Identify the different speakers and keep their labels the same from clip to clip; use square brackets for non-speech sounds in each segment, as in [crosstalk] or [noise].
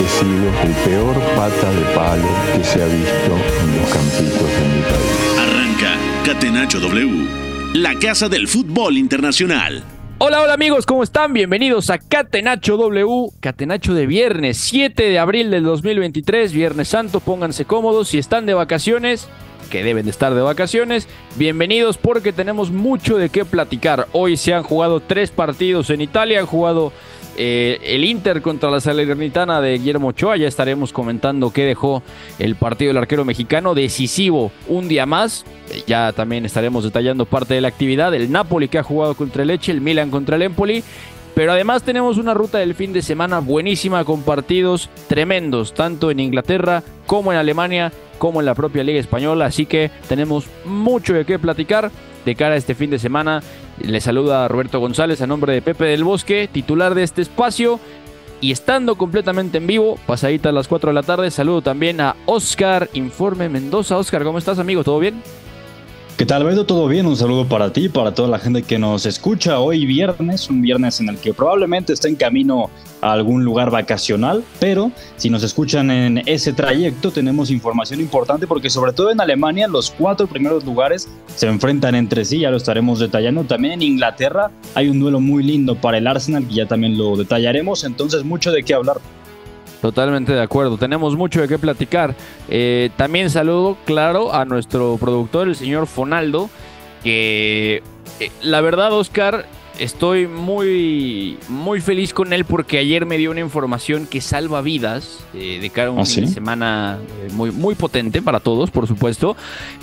Speaker 1: He sido el peor pata de palo que se ha visto en los campitos de mi país.
Speaker 2: Arranca Catenacho W, la casa del fútbol internacional.
Speaker 3: Hola, hola amigos, ¿cómo están? Bienvenidos a Catenacho W, Catenacho de viernes, 7 de abril del 2023, Viernes Santo, pónganse cómodos, si están de vacaciones, que deben de estar de vacaciones, bienvenidos porque tenemos mucho de qué platicar. Hoy se han jugado tres partidos en Italia, han jugado eh, el Inter contra la Salernitana de Guillermo Ochoa, ya estaremos comentando qué dejó el partido del arquero mexicano, decisivo un día más, Eh, ya también estaremos detallando parte de la actividad, el Napoli que ha jugado contra el Leche, el Milan contra el Empoli, pero además tenemos una ruta del fin de semana buenísima con partidos tremendos, tanto en Inglaterra como en Alemania, como en la propia Liga Española. Así que tenemos mucho de qué platicar de cara a este fin de semana. Le saluda Roberto González a nombre de Pepe del Bosque, titular de este espacio. Y estando completamente en vivo, pasadita a las 4 de la tarde, saludo también a Oscar Informe Mendoza. Oscar, ¿cómo estás, amigo? ¿Todo bien?
Speaker 4: ¿Qué tal, Beto? ¿Todo bien? Un saludo para ti, para toda la gente que nos escucha hoy viernes, un viernes en el que probablemente está en camino a algún lugar vacacional, pero si nos escuchan en ese trayecto tenemos información importante porque sobre todo en Alemania los cuatro primeros lugares se enfrentan entre sí, ya lo estaremos detallando. También en Inglaterra hay un duelo muy lindo para el Arsenal que ya también lo detallaremos, entonces mucho de qué hablar.
Speaker 3: Totalmente de acuerdo, tenemos mucho de qué platicar. Eh, también saludo, claro, a nuestro productor, el señor Fonaldo, que eh, la verdad, Oscar, estoy muy, muy feliz con él porque ayer me dio una información que salva vidas eh, de cara a un
Speaker 4: ¿Ah, sí?
Speaker 3: semana eh, muy, muy potente para todos, por supuesto.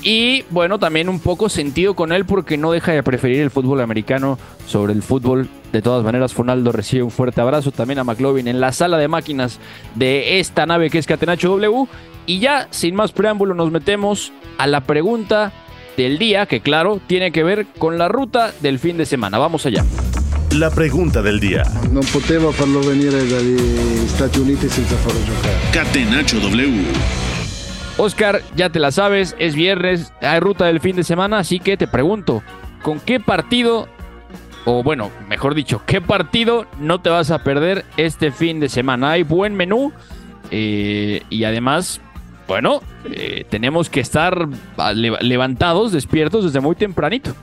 Speaker 3: Y bueno, también un poco sentido con él porque no deja de preferir el fútbol americano sobre el fútbol. De todas maneras, Fonaldo recibe un fuerte abrazo también a McLovin en la sala de máquinas de esta nave que es Catenacho W. Y ya, sin más preámbulo, nos metemos a la pregunta del día, que claro, tiene que ver con la ruta del fin de semana. Vamos allá.
Speaker 2: La pregunta del día.
Speaker 5: Non potevo farlo venire dagli Stati Uniti senza farlo giocare.
Speaker 2: Catenacho W.
Speaker 3: Oscar, ya te la sabes, es viernes, hay ruta del fin de semana, así que te pregunto, ¿con qué partido, o bueno, mejor dicho, qué partido no te vas a perder este fin de semana? Hay buen menú eh, y además, bueno, eh, tenemos que estar ah, le- levantados, despiertos desde muy tempranito.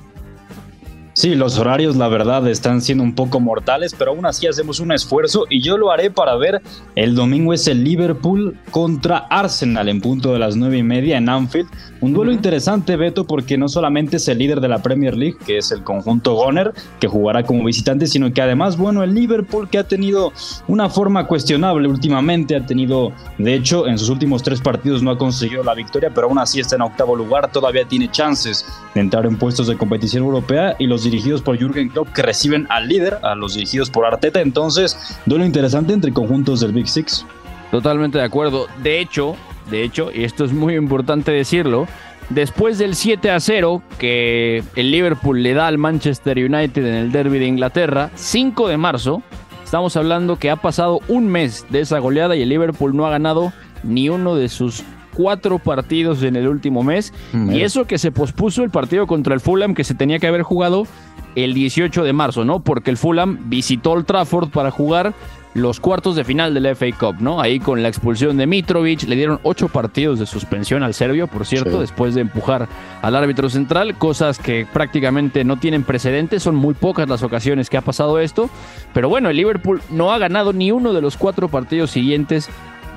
Speaker 4: Sí, los horarios la verdad están siendo un poco mortales, pero aún así hacemos un esfuerzo y yo lo haré para ver el domingo es el Liverpool contra Arsenal en punto de las nueve y media en Anfield. Un duelo interesante, Beto, porque no solamente es el líder de la Premier League, que es el conjunto Goner, que jugará como visitante, sino que además, bueno, el Liverpool que ha tenido una forma cuestionable últimamente, ha tenido, de hecho, en sus últimos tres partidos no ha conseguido la victoria, pero aún así está en octavo lugar, todavía tiene chances de entrar en puestos de competición europea y los dirigidos por Jürgen Klopp que reciben al líder, a los dirigidos por Arteta, entonces duelo interesante entre conjuntos del Big Six.
Speaker 3: Totalmente de acuerdo. De hecho, de hecho, y esto es muy importante decirlo, después del 7 a 0 que el Liverpool le da al Manchester United en el derby de Inglaterra, 5 de marzo, estamos hablando que ha pasado un mes de esa goleada y el Liverpool no ha ganado ni uno de sus cuatro partidos en el último mes. Y eso que se pospuso el partido contra el Fulham que se tenía que haber jugado el 18 de marzo, ¿no? Porque el Fulham visitó el Trafford para jugar los cuartos de final del FA Cup, ¿no? Ahí con la expulsión de Mitrovic, le dieron ocho partidos de suspensión al serbio, por cierto,
Speaker 4: Sí.
Speaker 3: después de empujar al árbitro central, cosas que prácticamente no tienen precedentes, son muy pocas las ocasiones que ha pasado esto, pero bueno, el Liverpool no ha ganado ni uno de los cuatro partidos siguientes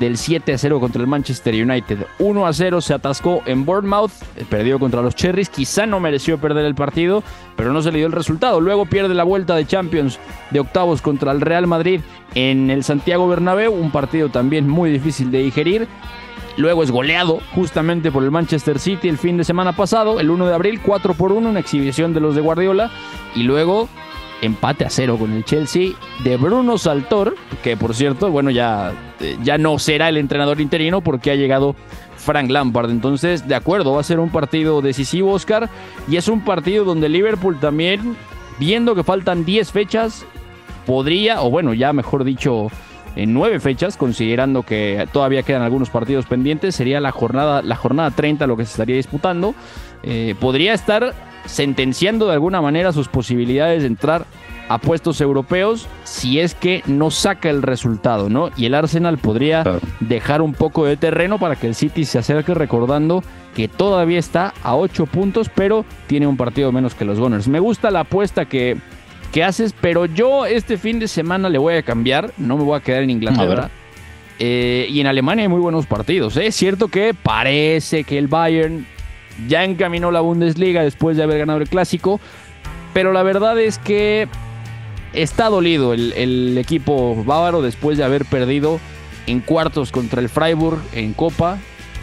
Speaker 3: del 7 a 0 contra el Manchester United. 1 a 0 se atascó en Bournemouth, eh, perdió contra los Cherries, quizá no mereció perder el partido, pero no se le dio el resultado. Luego pierde la vuelta de Champions de octavos contra el Real Madrid en el Santiago Bernabéu, un partido también muy difícil de digerir. Luego es goleado justamente por el Manchester City el fin de semana pasado, el 1 de abril, 4 por 1, una exhibición de los de Guardiola. Y luego empate a cero con el Chelsea de Bruno Saltor, que por cierto, bueno, ya ya no será el entrenador interino porque ha llegado Frank Lampard. Entonces, de acuerdo, va a ser un partido decisivo, Oscar, y es un partido donde Liverpool también, viendo que faltan 10 fechas, podría, o bueno, ya mejor dicho, en nueve fechas, considerando que todavía quedan algunos partidos pendientes, sería la jornada, la jornada 30 lo que se estaría disputando, eh, podría estar sentenciando de alguna manera sus posibilidades de entrar a puestos europeos si es que no saca el resultado, ¿no? Y el Arsenal podría dejar un poco de terreno para que el City se acerque recordando que todavía está a 8 puntos, pero tiene un partido menos que los Gunners. Me gusta la apuesta que, que haces, pero yo este fin de semana le voy a cambiar, no me voy a quedar en Inglaterra. Eh, y en Alemania hay muy buenos partidos. ¿eh? Es cierto que parece que el Bayern ya encaminó la Bundesliga después de haber ganado el clásico, pero la verdad es que está dolido el, equipo bávaro después de haber perdido en cuartos contra el Freiburg en Copa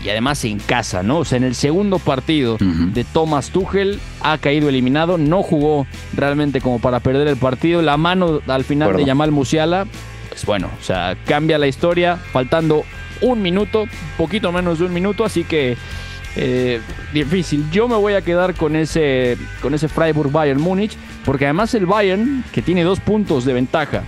Speaker 3: y además en casa, ¿no? O sea, en el segundo partido de Thomas Tuchel ha caído eliminado, no jugó realmente como para perder el partido. La mano al final de Yamal Musiala, pues bueno, o sea, cambia la historia, faltando un minuto, poquito menos de un minuto, así que eh, difícil. Yo me voy a quedar con ese, con ese Freiburg Bayern Múnich, porque además el Bayern, que tiene dos puntos de ventaja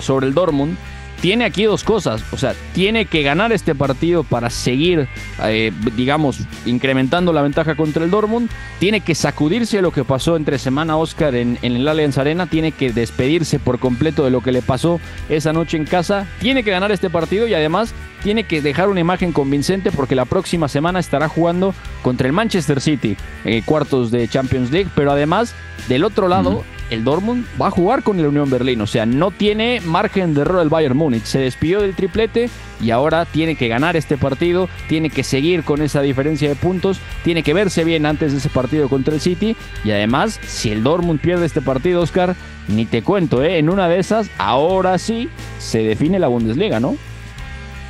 Speaker 3: sobre el Dortmund, tiene aquí dos cosas. O sea, tiene que ganar este partido para seguir, eh, digamos, incrementando la ventaja contra el Dortmund. Tiene que sacudirse lo que pasó entre semana Oscar en, en el Allianz Arena. Tiene que despedirse por completo de lo que le pasó esa noche en casa. Tiene que ganar este partido y además tiene que dejar una imagen convincente porque la próxima semana estará jugando contra el Manchester City, en cuartos de Champions League. Pero además, del otro lado, el Dortmund va a jugar con el Unión Berlín. O sea, no tiene margen de error el Bayern Múnich. Se despidió del triplete y ahora tiene que ganar este partido, tiene que seguir con esa diferencia de puntos, tiene que verse bien antes de ese partido contra el City. Y además, si el Dortmund pierde este partido, Oscar, ni te cuento, ¿eh? en una de esas, ahora sí se define la Bundesliga, ¿no?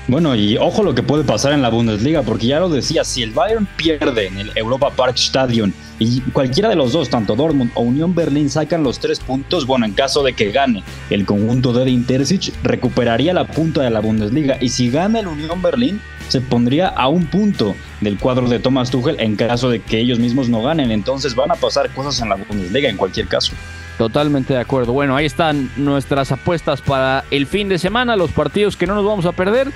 Speaker 4: Bueno, y ojo lo que puede pasar en la Bundesliga, porque ya lo decía, si el Bayern pierde en el Europa Park Stadion y cualquiera de los dos, tanto Dortmund o Unión Berlín, sacan los tres puntos, bueno, en caso de que gane el conjunto de Intercich, recuperaría la punta de la Bundesliga. Y si gana el Unión Berlín, se pondría a un punto del cuadro de Thomas Tuchel en caso de que ellos mismos no ganen. Entonces van a pasar cosas en la Bundesliga en cualquier caso.
Speaker 3: Totalmente de acuerdo. Bueno, ahí están nuestras apuestas para el fin de semana, los partidos que no nos vamos a perder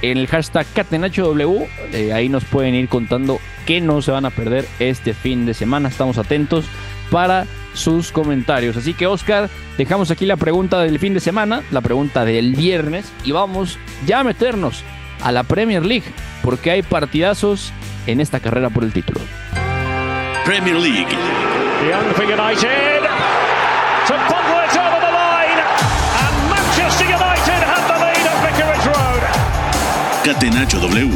Speaker 3: en el hashtag CatenachoW. Eh, ahí nos pueden ir contando qué no se van a perder este fin de semana. Estamos atentos para sus comentarios. Así que Oscar, dejamos aquí la pregunta del fin de semana, la pregunta del viernes y vamos ya a meternos a la Premier League porque hay partidazos en esta carrera por el título.
Speaker 2: Premier League. Catenacho W.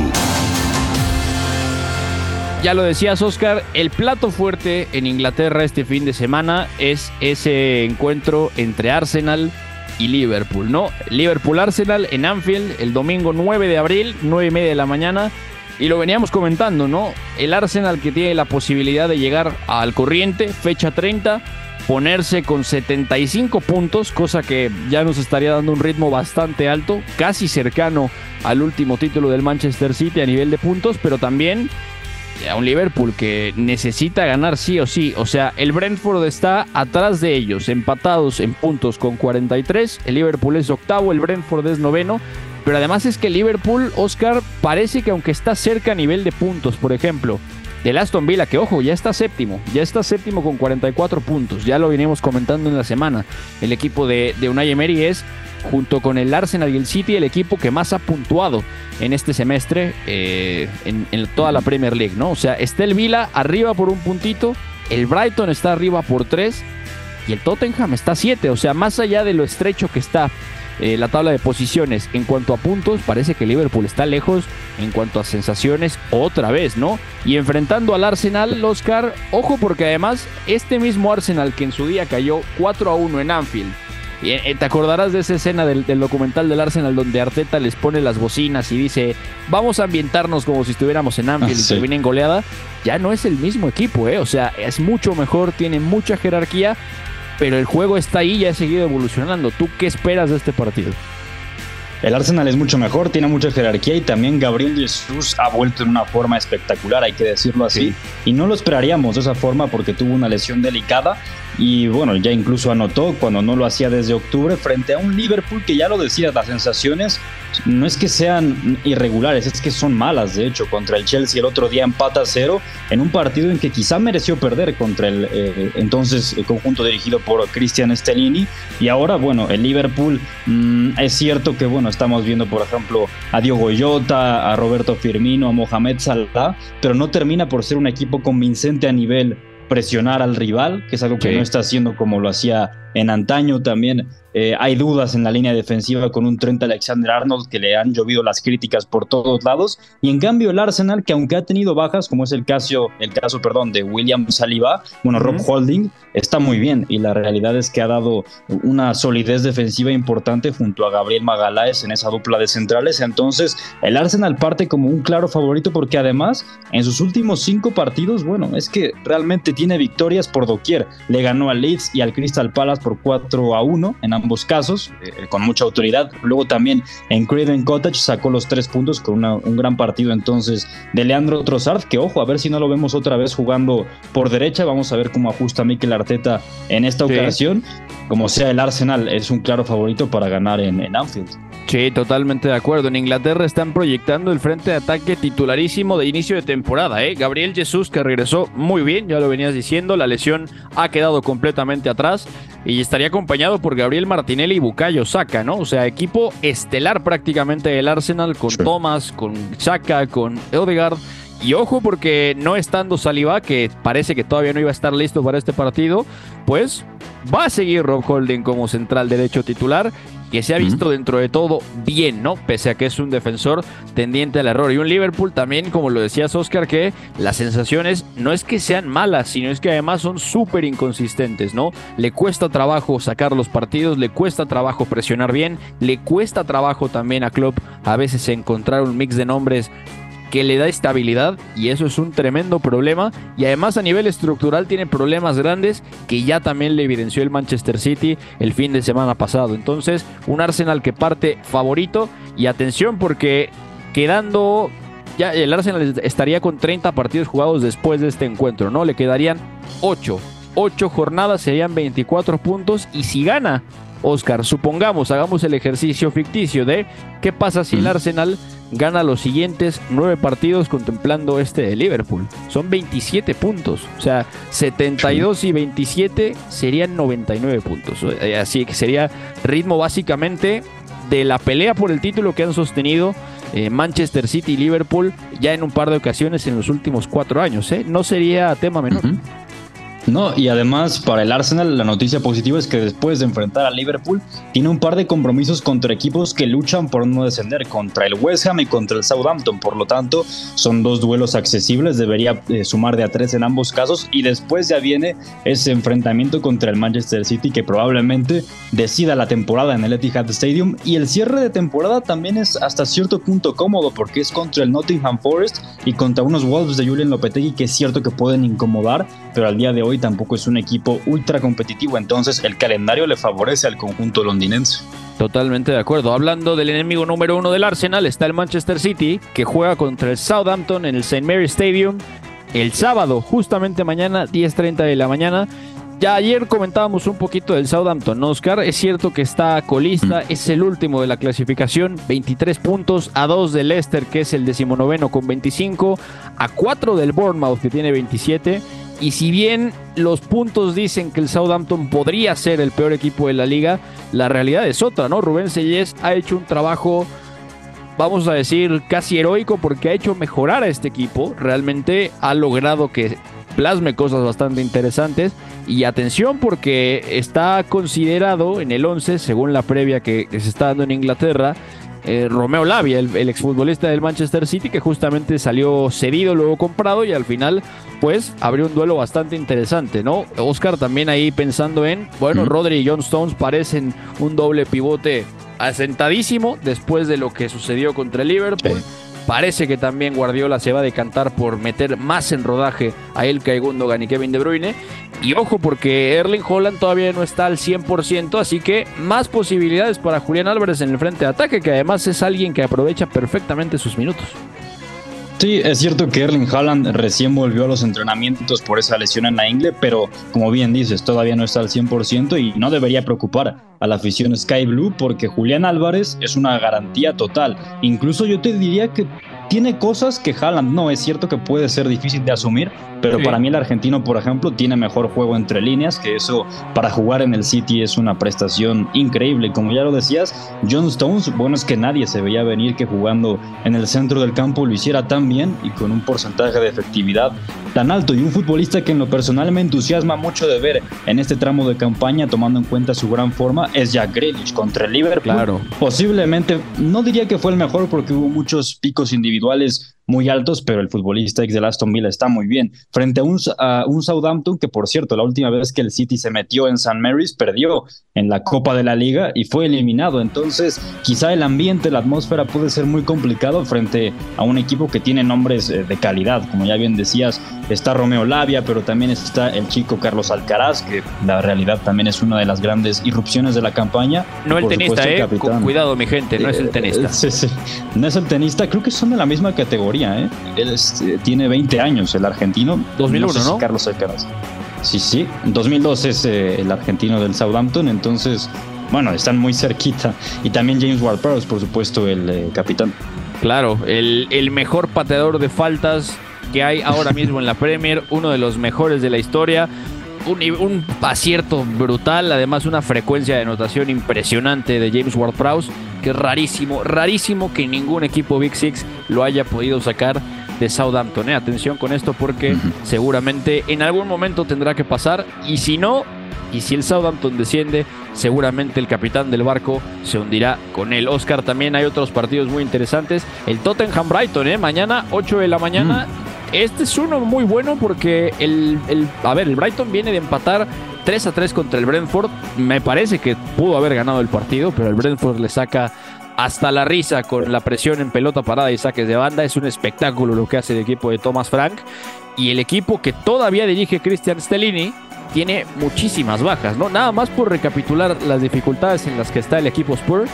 Speaker 3: Ya lo decías, Oscar, el plato fuerte en Inglaterra este fin de semana es ese encuentro entre Arsenal y Liverpool, ¿no? Liverpool-Arsenal en Anfield el domingo 9 de abril, 9 y media de la mañana. Y lo veníamos comentando, ¿no? El Arsenal que tiene la posibilidad de llegar al corriente, fecha 30, ponerse con 75 puntos, cosa que ya nos estaría dando un ritmo bastante alto, casi cercano al último título del Manchester City a nivel de puntos, pero también a un Liverpool que necesita ganar sí o sí. O sea, el Brentford está atrás de ellos, empatados en puntos con 43. El Liverpool es octavo, el Brentford es noveno. Pero además es que Liverpool, Oscar, parece que aunque está cerca a nivel de puntos, por ejemplo, del Aston Villa, que ojo, ya está séptimo, ya está séptimo con 44 puntos, ya lo vinimos comentando en la semana. El equipo de, de Unai Emery es, junto con el Arsenal y el City, el equipo que más ha puntuado en este semestre eh, en, en, toda la Premier League, ¿no? O sea, está el Villa arriba por un puntito, el Brighton está arriba por tres y el Tottenham está siete, o sea, más allá de lo estrecho que está eh, la tabla de posiciones. En cuanto a puntos, parece que Liverpool está lejos. En cuanto a sensaciones, otra vez, ¿no? Y enfrentando al Arsenal, Oscar, ojo porque además este mismo Arsenal que en su día cayó 4 a 1 en Anfield. Eh, te acordarás de esa escena del, documental del Arsenal donde Arteta les pone las bocinas y dice, vamos a ambientarnos como si estuviéramos en Anfield y y termina en goleada. Ya no es el mismo equipo, ¿eh? O sea, es mucho mejor, tiene mucha jerarquía pero el juego está ahí y ha seguido evolucionando. ¿Tú qué esperas de este partido?
Speaker 4: el Arsenal es mucho mejor, tiene mucha jerarquía y también Gabriel Jesús ha vuelto en una forma espectacular, hay que decirlo así. Y no lo esperaríamos de esa forma porque tuvo una lesión delicada y bueno, ya incluso anotó cuando no lo hacía desde octubre frente a un Liverpool que ya lo decía, las sensaciones no es que sean irregulares, es que son malas. De hecho, contra el Chelsea el otro día empata cero en un partido en que quizá mereció perder contra el eh, entonces el conjunto dirigido por Cristian Stellini. Y ahora, bueno, el Liverpool mm, es cierto que, bueno, estamos viendo, por ejemplo, a Diogo Jota, a Roberto Firmino, a Mohamed Salah, pero no termina por ser un equipo convincente a nivel presionar al rival, que es algo que no está haciendo como lo hacía en antaño también. Eh, hay dudas en la línea defensiva con un 30 Alexander Arnold que le han llovido las críticas por todos lados. Y en cambio el Arsenal, que aunque ha tenido bajas, como es el caso, el caso perdón, de William Saliba, bueno, Rob Holding, está muy bien. Y la realidad es que ha dado una solidez defensiva importante junto a Gabriel Magaláes en esa dupla de centrales. Entonces el Arsenal parte como un claro favorito porque además en sus últimos cinco partidos, bueno, es que realmente tiene victorias por doquier. Le ganó al Leeds y al Crystal Palace por 4 a 1 en ambos casos, eh, con mucha autoridad. Luego también en Craven Cottage sacó los tres puntos con un gran partido entonces de Leandro Trossard, que ojo, a ver si no lo vemos otra vez jugando por derecha. Vamos a ver cómo ajusta Mikel Arteta en esta ocasión. Como sea el Arsenal, es un claro favorito para ganar en, en Anfield.
Speaker 3: Sí, totalmente de acuerdo. En Inglaterra están proyectando el frente de ataque titularísimo de inicio de temporada. ¿eh? Gabriel Jesús, que regresó muy bien, ya lo venías diciendo, la lesión ha quedado completamente atrás y estaría acompañado por Gabriel Martinelli y Bukayo Saka, ¿no? O sea, equipo estelar prácticamente del Arsenal con Thomas, con Saka, con Odegaard. Y ojo porque no estando Saliba, que parece que todavía no iba a estar listo para este partido, pues va a seguir Rob Holding como central derecho titular que se ha visto dentro de todo bien, ¿no? Pese a que es un defensor tendiente al error. Y un Liverpool también, como lo decías Oscar, que las sensaciones no es que sean malas, sino es que además son súper inconsistentes, ¿no? Le cuesta trabajo sacar los partidos, le cuesta trabajo presionar bien, le cuesta trabajo también a Klopp a veces encontrar un mix de nombres que le da estabilidad y eso es un tremendo problema y además a nivel estructural tiene problemas grandes que ya también le evidenció el Manchester City el fin de semana pasado. Entonces, un Arsenal que parte favorito y atención porque quedando ya el Arsenal estaría con 30 partidos jugados después de este encuentro, ¿no? Le quedarían 8. 8 jornadas serían 24 puntos y si gana Oscar, supongamos, hagamos el ejercicio ficticio de qué pasa si el Arsenal gana los siguientes nueve partidos contemplando este de Liverpool. Son 27 puntos. O sea, 72 y 27 serían 99 puntos. Eh, así que sería ritmo básicamente de la pelea por el título que han sostenido eh, Manchester City y Liverpool ya en un par de ocasiones en los últimos cuatro años. ¿eh? No sería tema menor.
Speaker 4: No, y además para el Arsenal la noticia positiva es que después de enfrentar a Liverpool tiene un par de compromisos contra equipos que luchan por no descender, contra el West Ham y contra el Southampton, por lo tanto son dos duelos accesibles, debería eh, sumar de a tres en ambos casos y después ya viene ese enfrentamiento contra el Manchester City que probablemente decida la temporada en el Etihad Stadium. Y el cierre de temporada también es hasta cierto punto cómodo porque es contra el Nottingham Forest y contra unos Wolves de Julian Lopetegui que es cierto que pueden incomodar, pero al día de hoy tampoco es un equipo ultra competitivo, entonces el calendario le favorece al conjunto londinense.
Speaker 3: Totalmente de acuerdo. Hablando del enemigo número uno del Arsenal, está el Manchester City, que juega contra el Southampton en el St. Mary Stadium el sábado, justamente mañana, 10.30 de la mañana. Ya ayer comentábamos un poquito del Southampton, Oscar. Es cierto que está colista, mm. es el último de la clasificación, 23 puntos, a 2 del Leicester, que es el decimonoveno con 25, a 4 del Bournemouth, que tiene 27, y si bien los puntos dicen que el Southampton podría ser el peor equipo de la liga, la realidad es otra, ¿no? Rubén Sellés ha hecho un trabajo, vamos a decir, casi heroico porque ha hecho mejorar a este equipo. Realmente ha logrado que plasme cosas bastante interesantes. Y atención porque está considerado en el 11, según la previa que, se está dando en Inglaterra, eh, Romeo Lavia, el, exfutbolista del Manchester City, que justamente salió cedido, luego comprado y al final, pues, abrió un duelo bastante interesante, ¿no? Oscar también ahí pensando en, bueno, Rodri y John Stones parecen un doble pivote asentadísimo después de lo que sucedió contra el Liverpool. Parece que también Guardiola se va a decantar por meter más en rodaje a él que a Gundogan y Kevin De Bruyne. Y ojo porque Erling Holland todavía no está al 100%, así que más posibilidades para Julián Álvarez en el frente de ataque, que además es alguien que aprovecha perfectamente sus minutos.
Speaker 4: Sí, es cierto que Erling Haaland recién volvió a los entrenamientos por esa lesión en la ingle, pero como bien dices, todavía no está al 100% y no debería preocupar a la afición Sky Blue porque Julián Álvarez es una garantía total. Incluso yo te diría que tiene cosas que Haaland no, es cierto que puede ser difícil de asumir, pero para mí el argentino, por ejemplo, tiene mejor juego entre líneas, que eso para jugar en el City es una prestación increíble. Como ya lo decías, John Stones, bueno, es que nadie se veía venir que jugando en el centro del campo lo hiciera tan bien y con un porcentaje de efectividad tan alto. Y un futbolista que en lo personal me entusiasma mucho de ver en este tramo de campaña, tomando en cuenta su gran forma, es Jack Grealish contra el Liverpool.
Speaker 3: Claro.
Speaker 4: Posiblemente, no diría que fue el mejor porque hubo muchos picos individuales muy altos, pero el futbolista ex de Aston Villa está muy bien. Frente a un, a un, Southampton que, por cierto, la última vez que el City se metió en St. Mary's, perdió en la Copa de la Liga y fue eliminado. Entonces, quizá el ambiente, la atmósfera puede ser muy complicado frente a un equipo que tiene nombres eh, de calidad. Como ya bien decías, está Romeo Lavia, pero también está el chico Carlos Alcaraz, que la realidad también es una de las grandes irrupciones de la campaña.
Speaker 3: No el tenista, eh. Cuidado, mi gente, no es el tenista. [laughs]
Speaker 4: sí, sí. No es el tenista, creo que son de la misma categoría. ¿Eh? Él eh, tiene 20 años, el argentino.
Speaker 3: 2001, ¿no?
Speaker 4: Carlos Alcaraz. Sí, sí. 2002 es eh, el argentino del Southampton, entonces, bueno, están muy cerquita. Y también James Ward-Prowse, por supuesto, el capitán.
Speaker 3: Claro, el, el mejor pateador de faltas que hay ahora mismo en la Premier, uno de los mejores de la historia. Un, un, acierto brutal, además una frecuencia de anotación impresionante de James Ward-Prowse que es rarísimo, rarísimo que ningún equipo Big Six lo haya podido sacar de Southampton. ¿eh? Atención con esto porque seguramente en algún momento tendrá que pasar y si no, y si el Southampton desciende, seguramente el capitán del barco se hundirá con él. Oscar, también hay otros partidos muy interesantes. El Tottenham Brighton, ¿eh? mañana 8 de la mañana. Este es uno muy bueno porque el, el, a ver, el Brighton viene de empatar 3 a 3 contra el Brentford. Me parece que pudo haber ganado el partido, pero el Brentford le saca hasta la risa con la presión en pelota parada y saques de banda. Es un espectáculo lo que hace el equipo de Thomas Frank. Y el equipo que todavía dirige Christian Stellini tiene muchísimas bajas, ¿no? Nada más por recapitular las dificultades en las que está el equipo Spurs.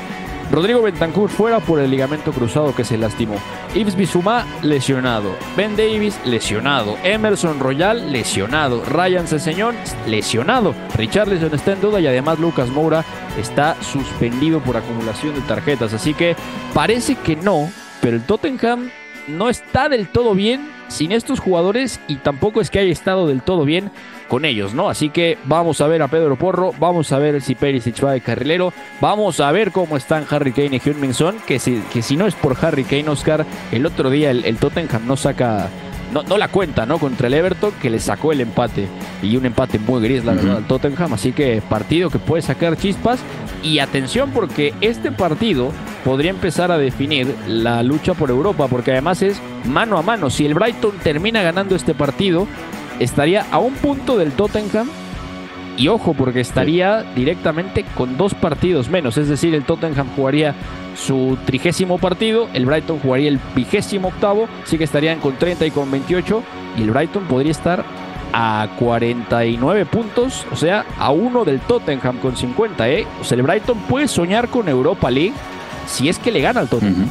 Speaker 3: Rodrigo Bentancur fuera por el ligamento cruzado que se lastimó. Yves Bissouma lesionado. Ben Davis lesionado. Emerson Royal lesionado. Ryan Ceseñón lesionado. Richarlison está en duda y además Lucas Moura está suspendido por acumulación de tarjetas. Así que parece que no, pero el Tottenham no está del todo bien sin estos jugadores y tampoco es que haya estado del todo bien con ellos, ¿no? Así que vamos a ver a Pedro Porro, vamos a ver si Perisic va de carrilero, vamos a ver cómo están Harry Kane y Hyun que si, que si no es por Harry Kane, Oscar, el otro día el, el Tottenham no saca no, no, la cuenta, ¿no? Contra el Everton, que le sacó el empate. Y un empate muy gris, la verdad, al Tottenham. Así que partido que puede sacar chispas. Y atención, porque este partido podría empezar a definir la lucha por Europa, porque además es mano a mano. Si el Brighton termina ganando este partido, estaría a un punto del Tottenham. Y ojo, porque estaría directamente con dos partidos menos. Es decir, el Tottenham jugaría su trigésimo partido, el Brighton jugaría el vigésimo octavo, así que estarían con 30 y con 28. Y el Brighton podría estar a 49 puntos, o sea, a uno del Tottenham con 50, ¿eh? O sea, el Brighton puede soñar con Europa League si es que le gana al Tottenham.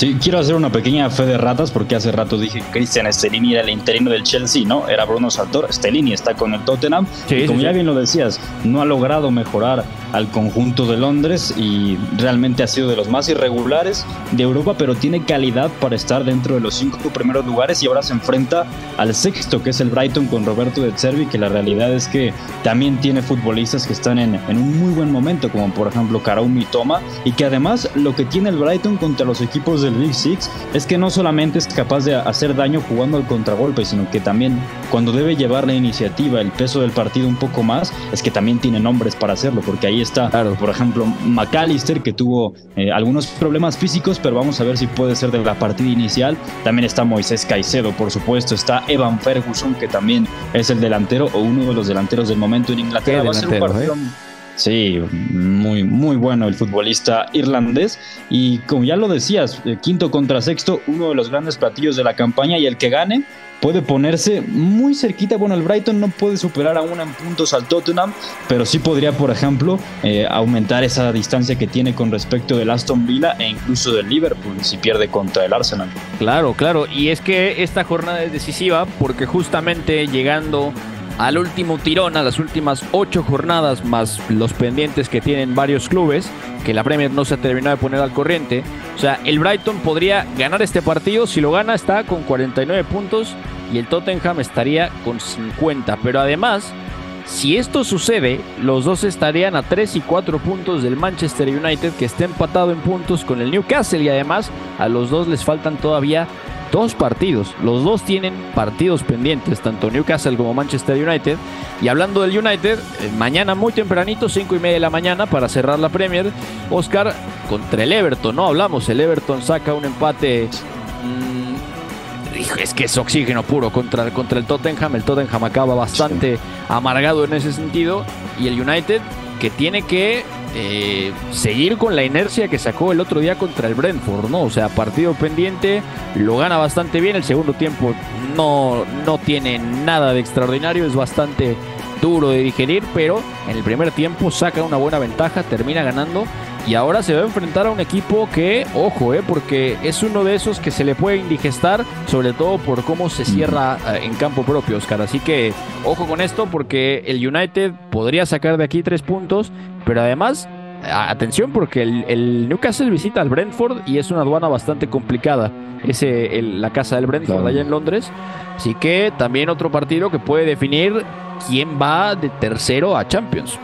Speaker 4: Sí, quiero hacer una pequeña fe de ratas porque hace rato dije que Cristian Stellini era el interino del Chelsea, ¿no? Era Bruno Saltor. Stellini está con el Tottenham. y como ya bien lo decías, no ha logrado mejorar al conjunto de Londres y realmente ha sido de los más irregulares de Europa, pero tiene calidad para estar dentro de los cinco primeros lugares y ahora se enfrenta al sexto, que es el Brighton con Roberto de Cervi, que la realidad es que también tiene futbolistas que están en, en un muy buen momento, como por ejemplo Karaumi Toma, y que además lo que tiene el Brighton contra los equipos del Big Six es que no solamente es capaz de hacer daño jugando al contragolpe, sino que también cuando debe llevar la iniciativa, el peso del partido un poco más, es que también tiene nombres para hacerlo, porque ahí está, por ejemplo, McAllister, que tuvo eh, algunos problemas físicos, pero vamos a ver si puede ser de la partida inicial. También está Moisés Caicedo, por supuesto, está Evan Ferguson, que también es el delantero o uno de los delanteros del momento en Inglaterra. Va a ser un partido... ¿eh? Sí, muy, muy bueno el futbolista irlandés. Y como ya lo decías, eh, quinto contra sexto, uno de los grandes platillos de la campaña y el que gane puede ponerse muy cerquita. Bueno, el Brighton no puede superar aún en puntos al Tottenham, pero sí podría, por ejemplo, eh, aumentar esa distancia que tiene con respecto del Aston Villa e incluso del Liverpool si pierde contra el Arsenal.
Speaker 3: Claro, claro. Y es que esta jornada es decisiva porque justamente llegando al último tirón, a las últimas ocho jornadas, más los pendientes que tienen varios clubes, que la Premier no se ha terminado de poner al corriente. O sea, el Brighton podría ganar este partido, si lo gana está con 49 puntos y el Tottenham estaría con 50. Pero además, si esto sucede, los dos estarían a 3 y 4 puntos del Manchester United, que está empatado en puntos con el Newcastle y además a los dos les faltan todavía dos partidos. Los dos tienen partidos pendientes, tanto Newcastle como Manchester United. Y hablando del United, eh, mañana muy tempranito, 5 y media de la mañana, para cerrar la Premier, Oscar contra el Everton. No hablamos, el Everton saca un empate. Mm, es que es oxígeno puro contra, contra el Tottenham. El Tottenham acaba bastante amargado en ese sentido. Y el United que tiene que eh, seguir con la inercia que sacó el otro día contra el Brentford, ¿no? O sea, partido pendiente, lo gana bastante bien, el segundo tiempo no, no tiene nada de extraordinario, es bastante duro de digerir, pero en el primer tiempo saca una buena ventaja, termina ganando y ahora se va a enfrentar a un equipo que, ojo, eh, porque es uno de esos que se le puede indigestar, sobre todo por cómo se cierra eh, en campo propio, Oscar. Así que, ojo con esto, porque el United podría sacar de aquí tres puntos, pero además atención porque el, Newcastle visita al Brentford y es una aduana bastante complicada. Es la casa del Brentford allá en Londres. Así que también otro partido que puede definir quién va de tercero a Champions.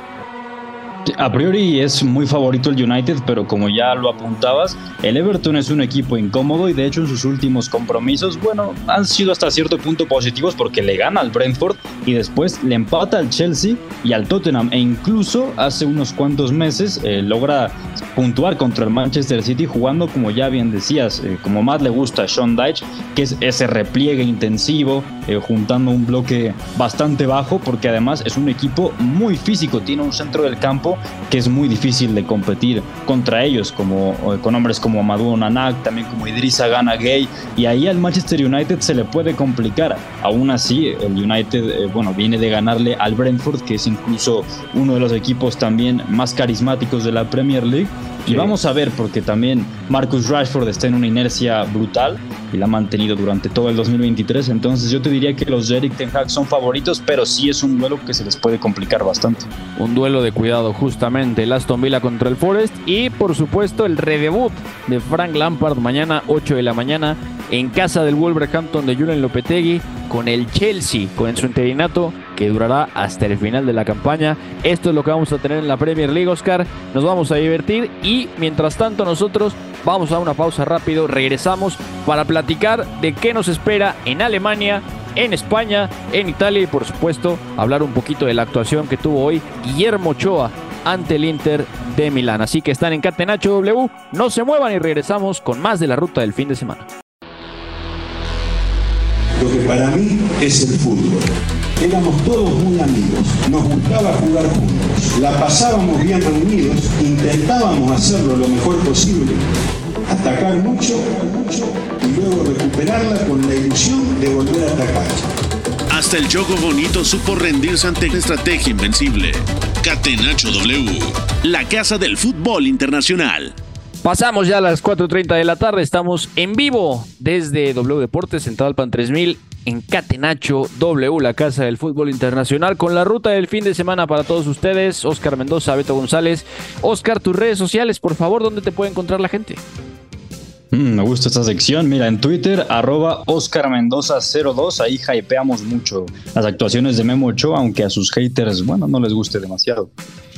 Speaker 4: A priori es muy favorito el United, pero como ya lo apuntabas, el Everton es un equipo incómodo y de hecho en sus últimos compromisos, bueno, han sido hasta cierto punto positivos porque le gana al Brentford y después le empata al Chelsea y al Tottenham e incluso hace unos cuantos meses eh, logra puntuar contra el Manchester City jugando como ya bien decías, eh, como más le gusta a Sean Dyche, que es ese repliegue intensivo, eh, juntando un bloque bastante bajo porque además es un equipo muy físico, tiene un centro del campo que es muy difícil de competir contra ellos, como, con hombres como Amadou Nanak, también como Idrissa Gana Gay, y ahí al Manchester United se le puede complicar. Aún así, el United, eh, bueno, viene de ganarle al Brentford, que es incluso uno de los equipos también más carismáticos de la Premier League, y vamos a ver, porque también Marcus Rashford está en una inercia brutal y la ha mantenido durante todo el 2023. Entonces yo te diría que los Eric Ten Hag son favoritos, pero sí es un duelo que se les puede complicar bastante.
Speaker 3: Un duelo de cuidado, justamente el Aston Villa contra el Forest y por supuesto el redebut de Frank Lampard mañana 8 de la mañana en casa del Wolverhampton de Julian Lopetegui con el Chelsea, con su interinato que durará hasta el final de la campaña. Esto es lo que vamos a tener en la Premier League, Oscar. Nos vamos a divertir y mientras tanto nosotros vamos a una pausa rápido, regresamos para platicar de qué nos espera en Alemania, en España, en Italia y por supuesto hablar un poquito de la actuación que tuvo hoy Guillermo Ochoa ante el Inter de Milán. Así que están en Catenacho W, no se muevan y regresamos con más de la ruta del fin de semana.
Speaker 6: Lo que para mí es el fútbol. Éramos todos muy amigos, nos gustaba jugar juntos, la pasábamos bien reunidos, intentábamos hacerlo lo mejor posible, atacar mucho, mucho y luego recuperarla con la ilusión de volver a atacar.
Speaker 2: Hasta el juego bonito supo rendirse ante una estrategia invencible. Catenacho W, la casa del fútbol internacional.
Speaker 3: Pasamos ya a las 4.30 de la tarde, estamos en vivo desde W Deportes, Central Pan 3000, en Catenacho W, la casa del fútbol internacional, con la ruta del fin de semana para todos ustedes. Oscar Mendoza, Beto González. Oscar, tus redes sociales, por favor, ¿dónde te puede encontrar la gente?
Speaker 4: Mm, me gusta esta sección. Mira, en Twitter, arroba Oscar Mendoza02, ahí hypeamos mucho las actuaciones de Memo Ochoa, aunque a sus haters, bueno, no les guste demasiado.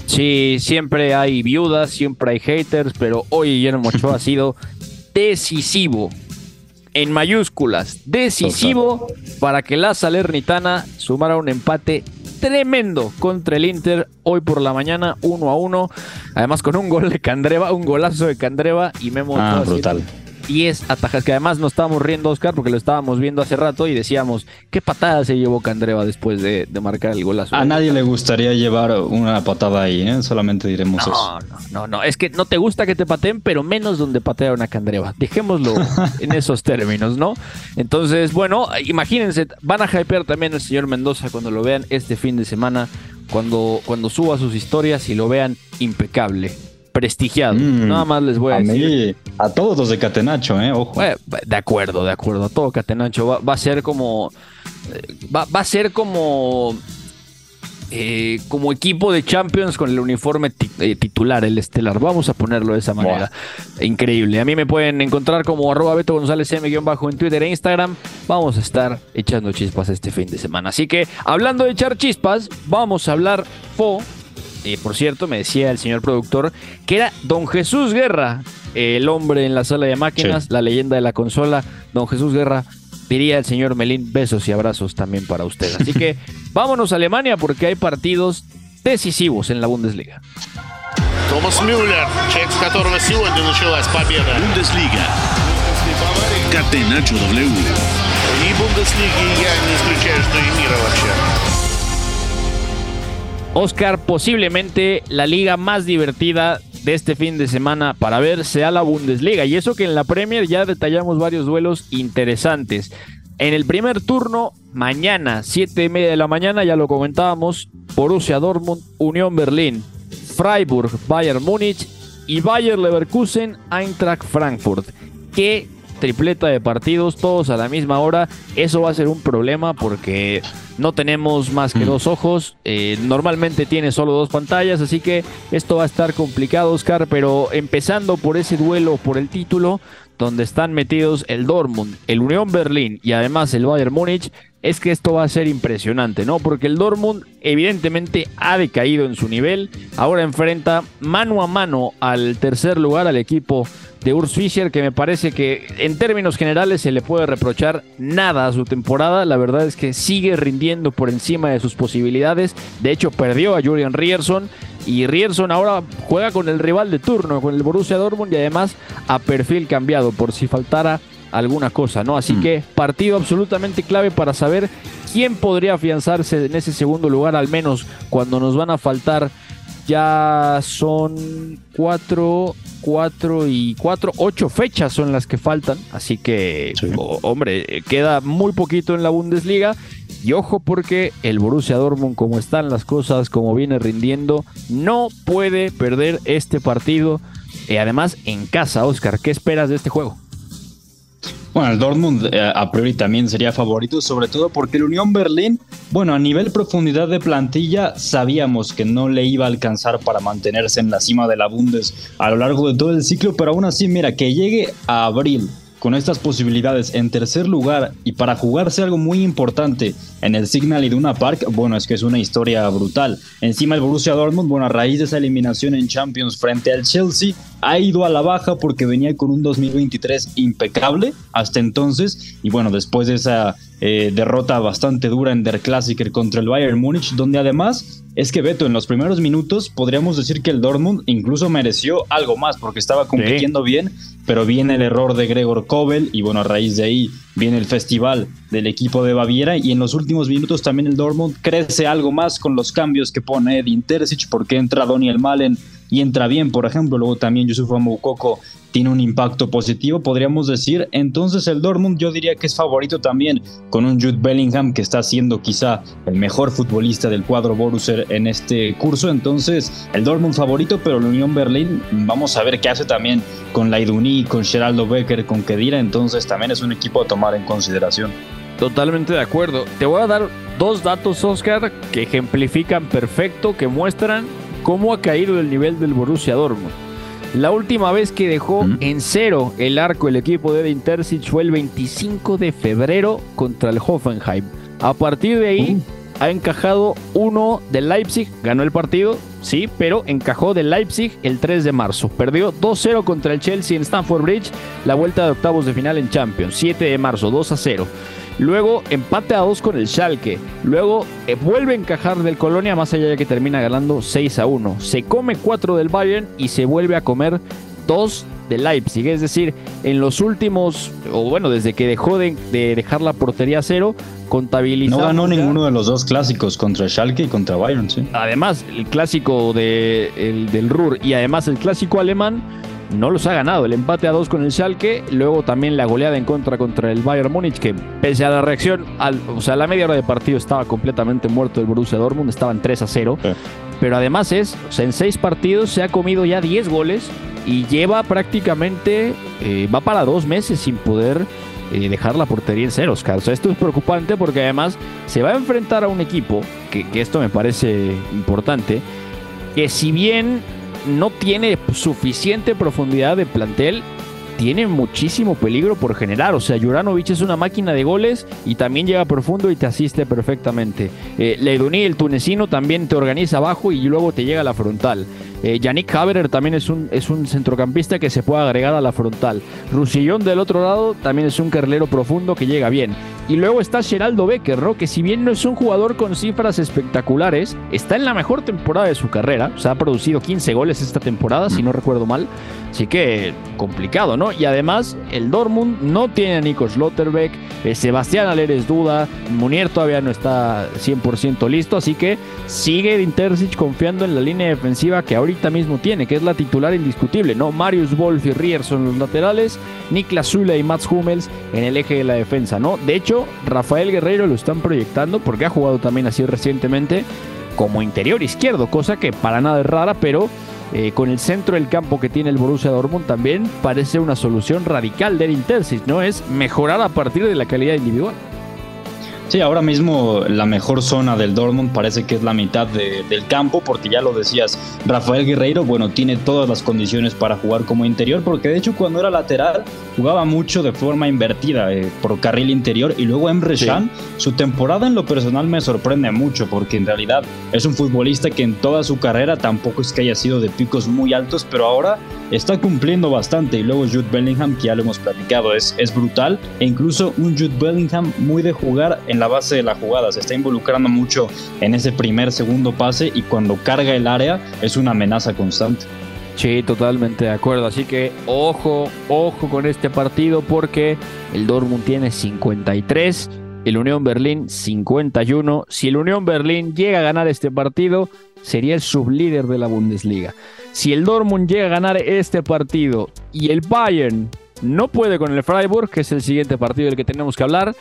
Speaker 3: Sí, siempre hay viudas, siempre hay haters, pero hoy Guillermo Ochoa ha sido [laughs] decisivo, en mayúsculas, decisivo para que la Salernitana sumara un empate tremendo contra el Inter hoy por la mañana, uno a uno. Además, con un gol de Candreva, un golazo de Candreva y Memo
Speaker 4: ah, brutal.
Speaker 3: 10 atajadas, que además nos estábamos riendo, Oscar, porque lo estábamos viendo hace rato y decíamos, qué patada se llevó Candreva después de, marcar el golazo.
Speaker 4: A nadie le gustaría llevar una patada ahí, ¿eh? solamente diremos
Speaker 3: eso. No, no, no, no, es que no te gusta que te pateen, pero menos donde patea una Candreva. Dejémoslo [laughs] en esos términos, ¿no? Entonces, bueno, imagínense, van a hypear también al señor Mendoza cuando lo vean este fin de semana, cuando, cuando suba sus historias y lo vean impecable prestigiado. Mm, Nada más les voy a, decir.
Speaker 4: a todos los de Catenacho, ¿eh? Ojo.
Speaker 3: de acuerdo, de acuerdo. A todo Catenacho. Va, a ser como. Eh, va, a ser como. Eh, como equipo de Champions con el uniforme eh, titular, el estelar. Vamos a ponerlo de esa manera. Increíble. A mí me pueden encontrar como arroba Beto González M-bajo en Twitter e Instagram. Vamos a estar echando chispas este fin de semana. Así que, hablando de echar chispas, vamos a hablar, Fo, por cierto, me decía el señor productor que era Don Jesús Guerra, el hombre en la sala de máquinas, la leyenda de la consola. Don Jesús Guerra, diría el señor Melín, besos y abrazos también para usted. Así que [laughs] vámonos a Alemania porque hay partidos decisivos en la Bundesliga.
Speaker 2: Thomas Müller, check которого сегодня началась победа. Bundesliga. Catenacho W.
Speaker 7: И Бундеслиги я не исключаю, что и мира вообще.
Speaker 3: Oscar, posiblemente la liga más divertida de este fin de semana para ver sea la Bundesliga. Y eso que en la Premier ya detallamos varios duelos interesantes. En el primer turno, mañana, 7 y media de la mañana, ya lo comentábamos, Borussia Dortmund, Unión Berlín, Freiburg, Bayern Múnich y Bayern Leverkusen, Eintracht Frankfurt. Qué tripleta de partidos, todos a la misma hora. Eso va a ser un problema porque no tenemos más que mm. dos ojos. Eh, normalmente tiene solo dos pantallas, así que esto va a estar complicado, Oscar. Pero empezando por ese duelo por el título, donde están metidos el Dortmund, el Unión Berlín y además el Bayern Múnich, es que esto va a ser impresionante, ¿no? Porque el Dortmund evidentemente ha decaído en su nivel. Ahora enfrenta mano a mano al tercer lugar al equipo de Urs Fischer, que me parece que en términos generales se le puede reprochar nada a su temporada. La verdad es que sigue rindiendo por encima de sus posibilidades. De hecho, perdió a Julian Rierson. Y Rierson ahora juega con el rival de turno, con el Borussia Dortmund y además a perfil cambiado por si faltara alguna cosa, ¿no? Así mm. que partido absolutamente clave para saber quién podría afianzarse en ese segundo lugar, al menos cuando nos van a faltar ya son cuatro, cuatro y cuatro, ocho fechas son las que faltan. Así que, hombre, queda muy poquito en la Bundesliga. Y ojo porque el Borussia Dortmund, como están las cosas, como viene rindiendo, no puede perder este partido. Y además en casa, Oscar, ¿qué esperas de este juego?
Speaker 4: Bueno, el Dortmund eh, a priori también sería favorito, sobre todo porque el Unión Berlín, bueno, a nivel profundidad de plantilla, sabíamos que no le iba a alcanzar para mantenerse en la cima de la Bundes a lo largo de todo el ciclo, pero aún así, mira, que llegue a abril con estas posibilidades en tercer lugar y para jugarse algo muy importante en el Signal Iduna Park, bueno, es que es una historia brutal. Encima el Borussia Dortmund, bueno, a raíz de esa eliminación en Champions frente al Chelsea, ha ido a la baja porque venía con un 2023 impecable hasta entonces y bueno, después de esa eh, derrota bastante dura en Der Klassiker contra el Bayern Múnich, donde además es que Beto, en los primeros minutos podríamos decir que el Dortmund incluso mereció algo más porque estaba compitiendo bien, pero viene el error de Gregor Kobel y bueno, a raíz de ahí viene el festival del equipo de Baviera y en los últimos minutos también el Dortmund crece algo más con los cambios que pone Edin Terzic porque entra Daniel Malen y entra bien, por ejemplo, luego también Yusuf Moukoko tiene un impacto positivo, podríamos decir. Entonces el Dortmund yo diría que es favorito también con un Jude Bellingham que está siendo quizá el mejor futbolista del cuadro Borussia en este curso. Entonces el Dortmund favorito, pero la Unión Berlín vamos a ver qué hace también con Laiduni, con Geraldo Becker, con Kedira. Entonces también es un equipo a tomar en consideración.
Speaker 3: Totalmente de acuerdo. Te voy a dar dos datos, Oscar, que ejemplifican perfecto, que muestran cómo ha caído el nivel del Borussia Dortmund. La última vez que dejó en cero el arco el equipo de Edin Terzic fue el 25 de febrero contra el Hoffenheim. A partir de ahí ha encajado uno del Leipzig, ganó el partido, sí, pero encajó del Leipzig el 3 de marzo. Perdió 2-0 contra el Chelsea en Stamford Bridge, la vuelta de octavos de final en Champions, 7 de marzo, 2-0. Luego empate a 2 con el Schalke. Luego eh, vuelve a encajar del Colonia, más allá de que termina ganando 6 a 1. Se come 4 del Bayern y se vuelve a comer 2 de Leipzig. Es decir, en los últimos, o bueno, desde que dejó de, dejar la portería cero, contabilizó.
Speaker 4: No ganó ninguno de los dos clásicos contra Schalke y contra Bayern, sí.
Speaker 3: Además, el clásico de, el, del Ruhr y además el clásico alemán no los ha ganado. El empate a dos con el Schalke, luego también la goleada en contra contra el Bayern Múnich, que pese a la reacción, al, o sea, a la media hora de partido estaba completamente muerto el Borussia Dortmund, estaban 3 a 0. Pero además es, o sea, en seis partidos se ha comido ya 10 goles y lleva prácticamente, eh, va para dos meses sin poder eh, dejar la portería en cero, Oscar. O sea, esto es preocupante porque además se va a enfrentar a un equipo, que esto me parece importante, que si bien no tiene suficiente profundidad de plantel, tiene muchísimo peligro por generar. O sea, Juranovic es una máquina de goles y también llega profundo y te asiste perfectamente. Eh, el tunecino, también te organiza abajo y luego te llega a la frontal. Eh, Yannick Haberer también es un, es un centrocampista que se puede agregar a la frontal. Rusillón del otro lado también es un carrilero profundo que llega bien. Y luego está Geraldo Becker. Que si bien no es un jugador con cifras espectaculares, está en la mejor temporada de su carrera. O sea, ha producido 15 goles esta temporada, si no recuerdo mal. Así que complicado, ¿no? Y además, el Dortmund no tiene a Nico Schlotterbeck, eh, Sebastián Aller es duda, Munier todavía no está 100% listo, así que sigue Intercic confiando en la línea defensiva que ahorita mismo tiene, que es la titular indiscutible, ¿no? Marius Wolf y Rier son los laterales, Niklas Zula y Mats Hummels en el eje de la defensa, ¿no? De hecho, Rafael Guerreiro lo están proyectando porque ha jugado también así recientemente como interior izquierdo, cosa que para nada es rara, pero eh, con el centro del campo que tiene el Borussia Dortmund también parece una solución radical del Intersis, ¿no? Es mejorar a partir de la calidad individual.
Speaker 4: Sí, ahora mismo la mejor zona del Dortmund parece que es la mitad del campo, porque ya lo decías, Rafael Guerreiro, bueno, tiene todas las condiciones para jugar como interior, porque de hecho cuando era lateral jugaba mucho de forma invertida eh, por carril interior y luego Emre Can, su temporada en lo personal me sorprende mucho, porque en realidad es un futbolista que en toda su carrera tampoco es que haya sido de picos muy altos, pero ahora está cumpliendo bastante y luego Jude Bellingham, que ya lo hemos platicado, es, es brutal e incluso un Jude Bellingham muy de jugar en la base de la jugada, se está involucrando mucho en ese primer, segundo pase y cuando carga el área es una amenaza constante.
Speaker 3: Sí, totalmente de acuerdo. Así que ojo, ojo con este partido porque el Dortmund tiene 53, el Unión Berlín 51. Si el Unión Berlín llega a ganar este partido, sería el sublíder de la Bundesliga. Si el Dortmund llega a ganar este partido y el Bayern no puede con el Freiburg, que es el siguiente partido del que tenemos que hablar,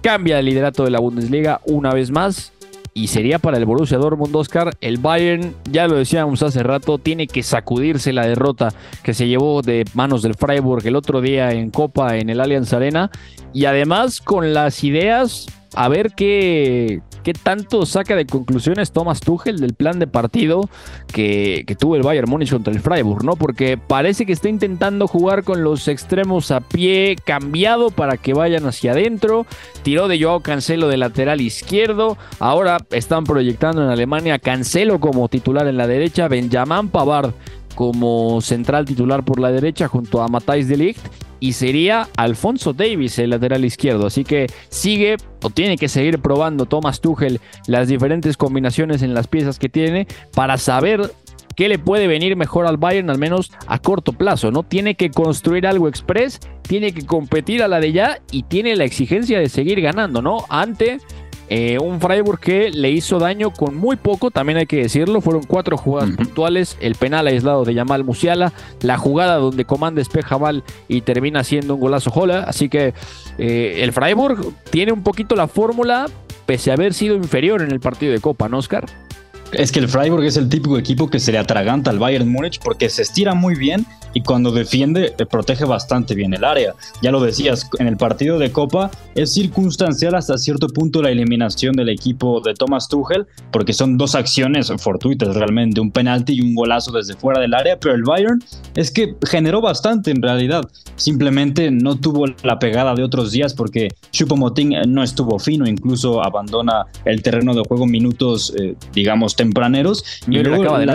Speaker 3: cambia el liderato de la Bundesliga una vez más y sería para el Borussia Dortmund Oscar. El Bayern, ya lo decíamos hace rato, tiene que sacudirse la derrota que se llevó de manos del Freiburg el otro día en Copa en el Allianz Arena y además con las ideas a ver qué, qué tanto saca de conclusiones Thomas Tuchel del plan de partido que, tuvo el Bayern Múnich contra el Freiburg, ¿no? Porque parece que está intentando jugar con los extremos a pie cambiado para que vayan hacia adentro. Tiró de Joao Cancelo de lateral izquierdo. Ahora están proyectando en Alemania Cancelo como titular en la derecha, Benjamin Pavard como central titular por la derecha junto a Matthijs de Ligt y sería Alfonso Davis el lateral izquierdo. Así que sigue o tiene que seguir probando Thomas Tuchel las diferentes combinaciones en las piezas que tiene para saber qué le puede venir mejor al Bayern, al menos a corto plazo, ¿no? Tiene que construir algo express, tiene que competir a la de ya y tiene la exigencia de seguir ganando, ¿no? Ante eh, un Freiburg que le hizo daño con muy poco, también hay que decirlo. Fueron cuatro jugadas puntuales: el penal aislado de Yamal Musiala, la jugada donde Coman despeja mal y termina siendo un golazo Jola. Así que eh, el Freiburg tiene un poquito la fórmula, pese a haber sido inferior en el partido de Copa, ¿no, Oscar?
Speaker 4: Es que el Freiburg es el típico equipo que se le atraganta al Bayern Múnich porque se estira muy bien y cuando defiende eh, protege bastante bien el área. Ya lo decías, en el partido de Copa es circunstancial hasta cierto punto la eliminación del equipo de Thomas Tuchel, porque son dos acciones fortuitas realmente, un penalti y un golazo desde fuera del área, pero el Bayern es que generó bastante en realidad. Simplemente no tuvo la pegada de otros días porque Choupo-Moting no estuvo fino, incluso abandona el terreno de juego minutos, eh, digamos, tempraneros.
Speaker 3: Y, luego acaba de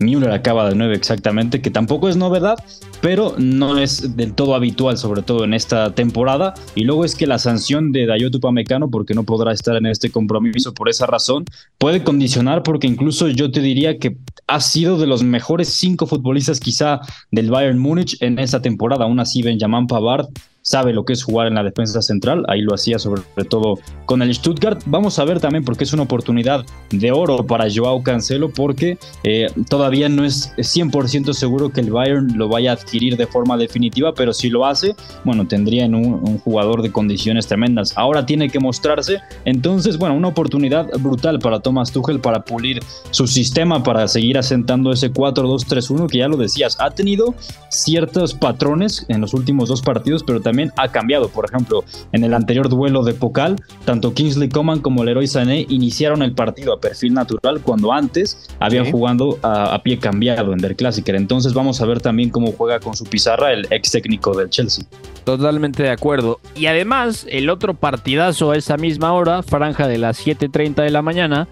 Speaker 4: Müller acaba de 9 exactamente, que tampoco es novedad, pero no es del todo habitual, sobre todo en esta temporada. Y luego es que la sanción de Dayot Upamecano, porque no podrá estar en este compromiso por esa razón, puede condicionar, porque incluso yo te diría que ha sido de los mejores cinco futbolistas quizá del Bayern Múnich en esta temporada. Aún así, Benjamin Pavard sabe lo que es jugar en la defensa central, ahí lo hacía sobre todo con el Stuttgart. Vamos a ver también porque es una oportunidad de oro para Joao Cancelo porque eh, todavía no es 100% seguro que el Bayern lo vaya a adquirir de forma definitiva, pero si lo hace, bueno, tendrían un, un jugador de condiciones tremendas. Ahora tiene que mostrarse, entonces, bueno, una oportunidad brutal para Thomas Tuchel para pulir su sistema, para seguir asentando ese 4-2-3-1 que ya lo decías, ha tenido ciertos patrones en los últimos dos partidos, pero también también ha cambiado. Por ejemplo, en el anterior duelo de Pocal, tanto Kingsley Coman como Leroy Sané iniciaron el partido a perfil natural cuando antes habían jugado a, pie cambiado en Der Klassiker. Entonces vamos a ver también cómo juega con su pizarra el ex técnico del Chelsea.
Speaker 3: Totalmente de acuerdo. Y además, el otro partidazo a esa misma hora, franja de las 7.30 de la mañana,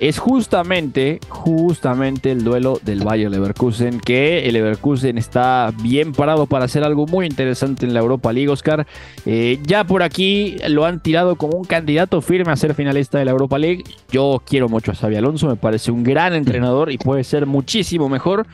Speaker 3: es justamente, justamente el duelo del Bayer Leverkusen, que el Leverkusen está bien parado para hacer algo muy interesante en la Europa League, Oscar. Eh, ya por aquí lo han tirado como un candidato firme a ser finalista de la Europa League. Yo quiero mucho a Xavi Alonso, me parece un gran entrenador y puede ser muchísimo mejor.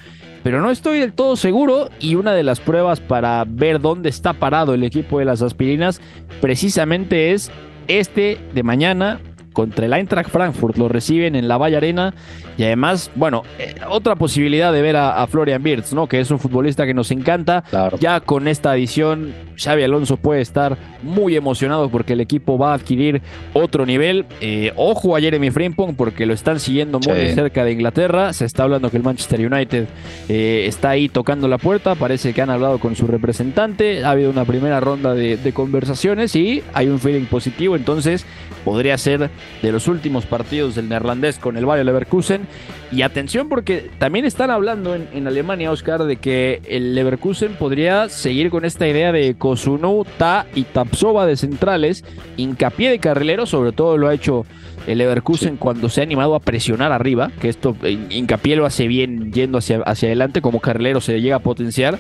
Speaker 3: Pero no estoy del todo seguro y una de las pruebas para ver dónde está parado el equipo de las aspirinas precisamente es este de mañana contra el Eintracht Frankfurt. Lo reciben en la Valle Arena y además, bueno, eh, otra posibilidad de ver a, Florian Wirtz, ¿no? Que es un futbolista que nos encanta. Ya con esta edición, Xavi Alonso puede estar muy emocionado porque el equipo va a adquirir otro nivel. Eh, ojo a Jeremy Frimpong porque lo están siguiendo muy cerca de Inglaterra. Se está hablando que el Manchester United eh, está ahí tocando la puerta. Parece que han hablado con su representante. Ha habido una primera ronda de, de conversaciones y hay un feeling positivo. Entonces, podría ser de los últimos partidos del neerlandés con el Bayer Leverkusen. Y atención porque también están hablando en, Alemania, Oscar, de que el Leverkusen podría seguir con esta idea de Kosunu, Ta y Tapsova de centrales, hincapié de carrilero, sobre todo lo ha hecho el Leverkusen cuando se ha animado a presionar arriba, que esto hincapié lo hace bien yendo hacia, hacia adelante, como carrilero se llega a potenciar.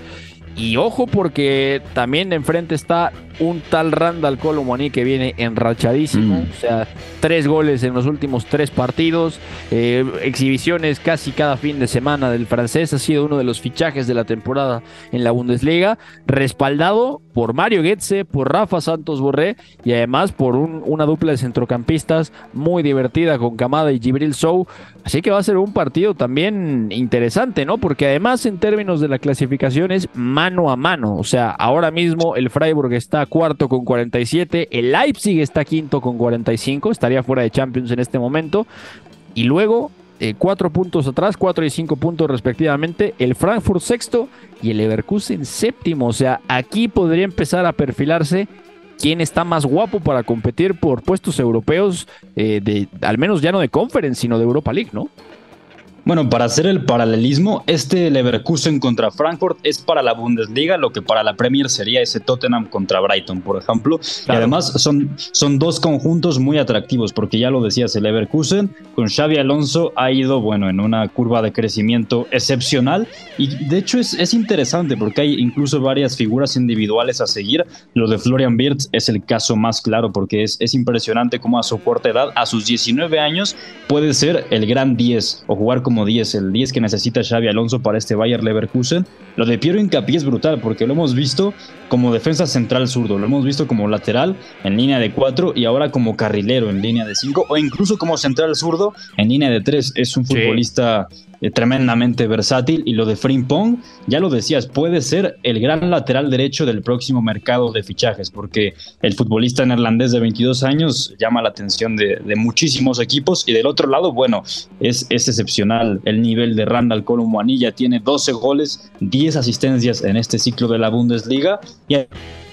Speaker 3: Y ojo porque también enfrente está un tal Randall Colomani que viene enrachadísimo. Mm. O sea, tres goles en los últimos tres partidos. Eh, exhibiciones casi cada fin de semana del francés. Ha sido uno de los fichajes de la temporada en la Bundesliga. Respaldado por Mario Goetze, por Rafa Santos Borré y además por una dupla de centrocampistas muy divertida con Kamada y Gibril Sou. Así que va a ser un partido también interesante, ¿no? Porque además en términos de la clasificación es mano a mano. O sea, ahora mismo el Freiburg está cuarto con 47, el Leipzig está quinto con 45, estaría fuera de Champions en este momento. Y luego, eh, cuatro puntos atrás, cuatro y cinco puntos respectivamente, el Frankfurt sexto y el Leverkusen séptimo. O sea, aquí podría empezar a perfilarse quién está más guapo para competir por puestos europeos, eh, de, al menos ya no de Conference, sino de Europa League, ¿no?
Speaker 4: Bueno, para hacer el paralelismo, este Leverkusen contra Frankfurt es para la Bundesliga lo que para la Premier sería ese Tottenham contra Brighton, por ejemplo. Y además son, son dos conjuntos muy atractivos, porque ya lo decías, el Leverkusen con Xavi Alonso ha ido, bueno, en una curva de crecimiento excepcional. Y de hecho es, es interesante porque hay incluso varias figuras individuales a seguir. Lo de Florian Wirtz es el caso más claro porque es, es impresionante cómo a su corta edad, a sus 19 años, puede ser el gran 10 o jugar como 10, el 10 que necesita Xavi Alonso para este Bayer Leverkusen. Lo de Piero Incapié es brutal porque lo hemos visto como defensa central zurdo, lo hemos visto como lateral en línea de 4 y ahora como carrilero en línea de 5 o incluso como central zurdo en línea de 3. Es un futbolista eh, tremendamente versátil. Y lo de Frimpong, ya lo decías, puede ser el gran lateral derecho del próximo mercado de fichajes, porque el futbolista neerlandés de 22 años llama la atención de, muchísimos equipos. Y del otro lado, bueno, es, es excepcional el nivel de Randall Colomwani, ya tiene 12 goles, 10 asistencias en este ciclo de la Bundesliga. Y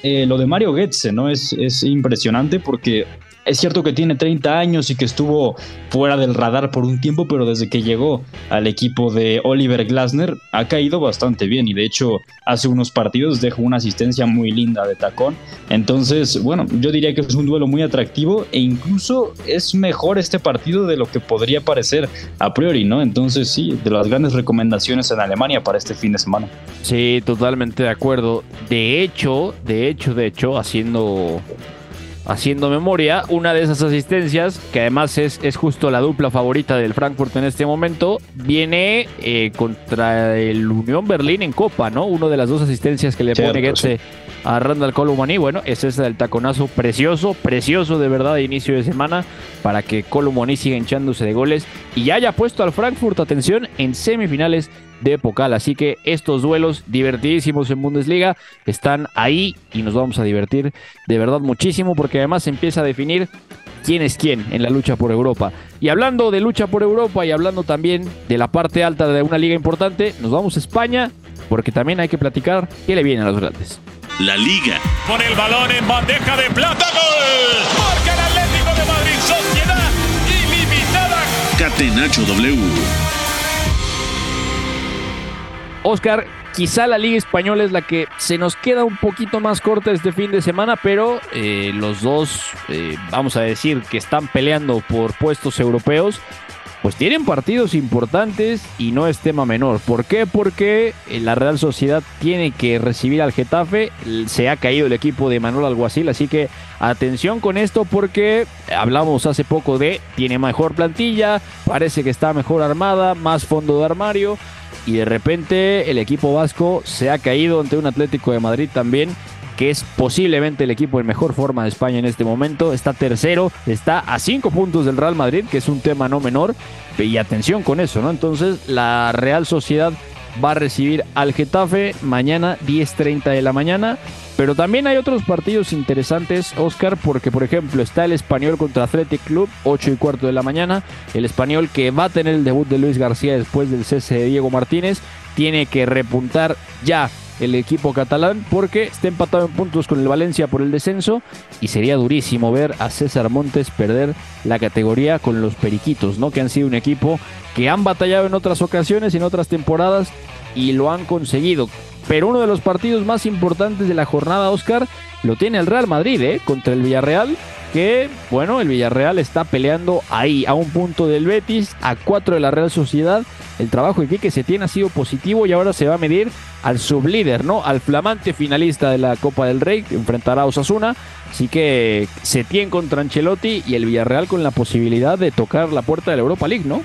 Speaker 4: eh, lo de Mario Goetze, ¿no? Es, es impresionante porque es cierto que tiene 30 años y que estuvo fuera del radar por un tiempo, pero desde que llegó al equipo de Oliver Glasner ha caído bastante bien y de hecho hace unos partidos dejó una asistencia muy linda de tacón. Entonces, bueno, yo diría que es un duelo muy atractivo e incluso es mejor este partido de lo que podría parecer a priori, ¿no? Entonces, sí, de las grandes recomendaciones en Alemania para este fin de semana.
Speaker 3: Sí, totalmente de acuerdo. De hecho, de hecho, de hecho, haciendo haciendo memoria, una de esas asistencias, que además es, es justo la dupla favorita del Frankfurt en este momento, viene eh, contra el Unión Berlín en Copa, ¿no? Una de las dos asistencias que le pone Goetze a Randall Colomani, bueno, es esa del taconazo precioso, precioso de verdad de inicio de semana, para que Colomani siga hinchándose de goles y haya puesto al Frankfurt, atención, en semifinales de Pokal. Así que estos duelos divertidísimos en Bundesliga están ahí y nos vamos a divertir de verdad muchísimo porque además se empieza a definir quién es quién en la lucha por Europa. Y hablando de lucha por Europa y hablando también de la parte alta de una liga importante, nos vamos a España porque también hay que platicar qué le viene a los grandes.
Speaker 2: La liga.
Speaker 8: Con el balón en bandeja de plata, gol. Marca el Atlético de Madrid, sociedad ilimitada.
Speaker 2: Catenacho W.
Speaker 3: Oscar, quizá la Liga Española es la que se nos queda un poquito más corta este fin de semana, pero eh, los dos, eh, vamos a decir, que están peleando por puestos europeos, pues tienen partidos importantes y no es tema menor. ¿Por qué? Porque eh, la Real Sociedad tiene que recibir al Getafe, se ha caído el equipo de Manuel Alguacil, así que atención con esto porque hablamos hace poco de tiene mejor plantilla, parece que está mejor armada, más fondo de armario y de repente el equipo vasco se ha caído ante un Atlético de Madrid también que es posiblemente el equipo en mejor forma de España en este momento. Está tercero, está a cinco puntos del Real Madrid, que es un tema no menor. Y atención con eso, ¿no? Entonces, la Real Sociedad va a recibir al Getafe mañana 10.30 de la mañana. Pero también hay otros partidos interesantes, Oscar, porque por ejemplo está el español contra Athletic Club, 8 y cuarto de la mañana. El español que va a tener el debut de Luis García después del cese de Diego Martínez, tiene que repuntar ya el equipo catalán porque está empatado en puntos con el Valencia por el descenso y sería durísimo ver a César Montes perder la categoría con los Periquitos, ¿no? Que han sido un equipo que han batallado en otras ocasiones, en otras temporadas y lo han conseguido. Pero uno de los partidos más importantes de la jornada, Oscar, lo tiene el Real Madrid, ¿eh? Contra el Villarreal, que, bueno, el Villarreal está peleando ahí, a un punto del Betis, a cuatro de la Real Sociedad. El trabajo de Quique Setién ha sido positivo y ahora se va a medir al sublíder, ¿no? Al flamante finalista de la Copa del Rey, enfrentará a Osasuna. Así que Setién contra Ancelotti y el Villarreal con la posibilidad de tocar la puerta de la Europa League, ¿no?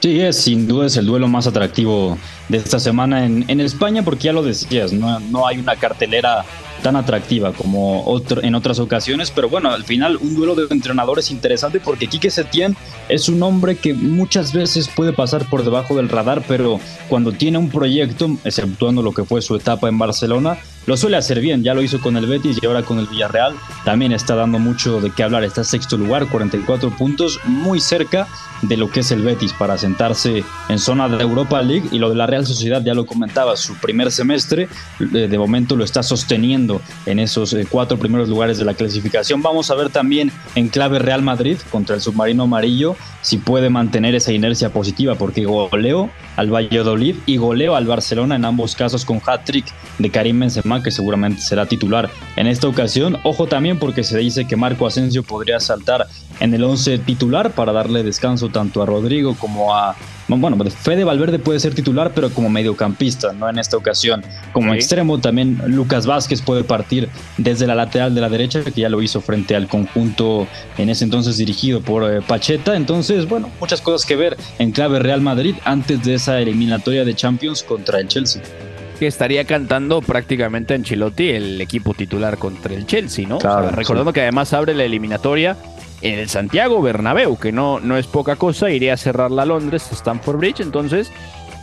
Speaker 4: Sí, es sin duda es el duelo más atractivo de esta semana en, en España, porque ya lo decías, no, no hay una cartelera tan atractiva como en otras ocasiones, pero bueno, al final un duelo de entrenadores interesante porque Quique Setién es un hombre que muchas veces puede pasar por debajo del radar, pero cuando tiene un proyecto, exceptuando lo que fue su etapa en Barcelona, lo suele hacer bien, ya lo hizo con el Betis y ahora con el Villarreal, también está dando mucho de qué hablar, está sexto lugar, 44 puntos, muy cerca de lo que es el Betis para sentarse en zona de Europa League. Y lo de la Real Sociedad ya lo comentaba, su primer semestre eh, de momento lo está sosteniendo en esos eh, cuatro primeros lugares de la clasificación. Vamos a ver también en clave Real Madrid contra el submarino amarillo si puede mantener esa inercia positiva porque goleo al Valladolid y goleo al Barcelona en ambos casos con hat-trick de Karim Benzema que seguramente será titular en esta ocasión. Ojo también porque se dice que Marco Asensio podría saltar en el 11 titular para darle descanso tanto a Rodrigo como a bueno, Fede Valverde puede ser titular, pero como mediocampista, no en esta ocasión. Como extremo también Lucas Vázquez puede partir desde la lateral de la derecha, que ya lo hizo frente al conjunto en ese entonces dirigido por eh, Pacheta. Entonces, bueno, muchas cosas que ver en clave Real Madrid antes de esa eliminatoria de Champions contra el Chelsea
Speaker 3: que estaría cantando prácticamente Ancelotti el equipo titular contra el Chelsea, ¿no? recordando que además abre la eliminatoria en el Santiago Bernabéu, que no, no es poca cosa, iría a cerrarla a Londres, Stamford Bridge, entonces,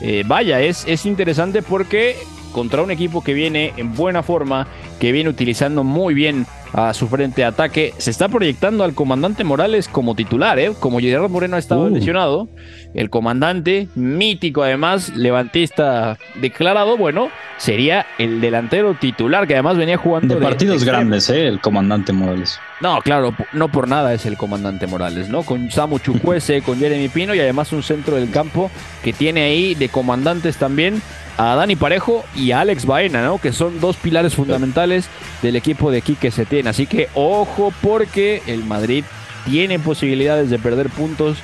Speaker 3: eh, vaya, es, es interesante porque contra un equipo que viene en buena forma, que viene utilizando muy bien a su frente de ataque. Se está proyectando al comandante Morales como titular, ¿eh? Como Gerardo Moreno ha estado
Speaker 4: Uh.
Speaker 3: lesionado, el comandante, mítico además, levantista declarado, bueno, sería el delantero titular que además venía jugando
Speaker 4: De partidos
Speaker 3: extremo.
Speaker 4: grandes, ¿eh? El comandante Morales.
Speaker 3: No, claro, no por nada es el comandante Morales, ¿no? Con Samu Chukwueze, [laughs] con Jeremy Pino y además un centro del campo que tiene ahí de comandantes también a Dani Parejo y a Alex Baena, ¿no? Que son dos pilares fundamentales del equipo de Quique Setién. Así que ojo porque el Madrid tiene posibilidades de perder puntos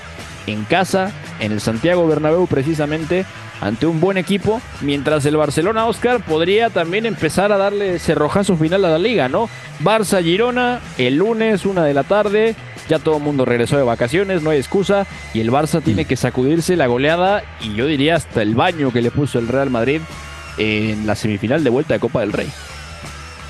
Speaker 3: en casa, en el Santiago Bernabéu precisamente, ante un buen equipo, mientras el Barcelona, Oscar, podría también empezar a darle cerrojazo final a la liga, ¿no? Barça-Girona, el lunes, una de la tarde, ya todo el mundo regresó de vacaciones, no hay excusa, y el Barça tiene que sacudirse la goleada, y yo diría hasta el baño que le puso el Real Madrid en la semifinal de vuelta de Copa del Rey.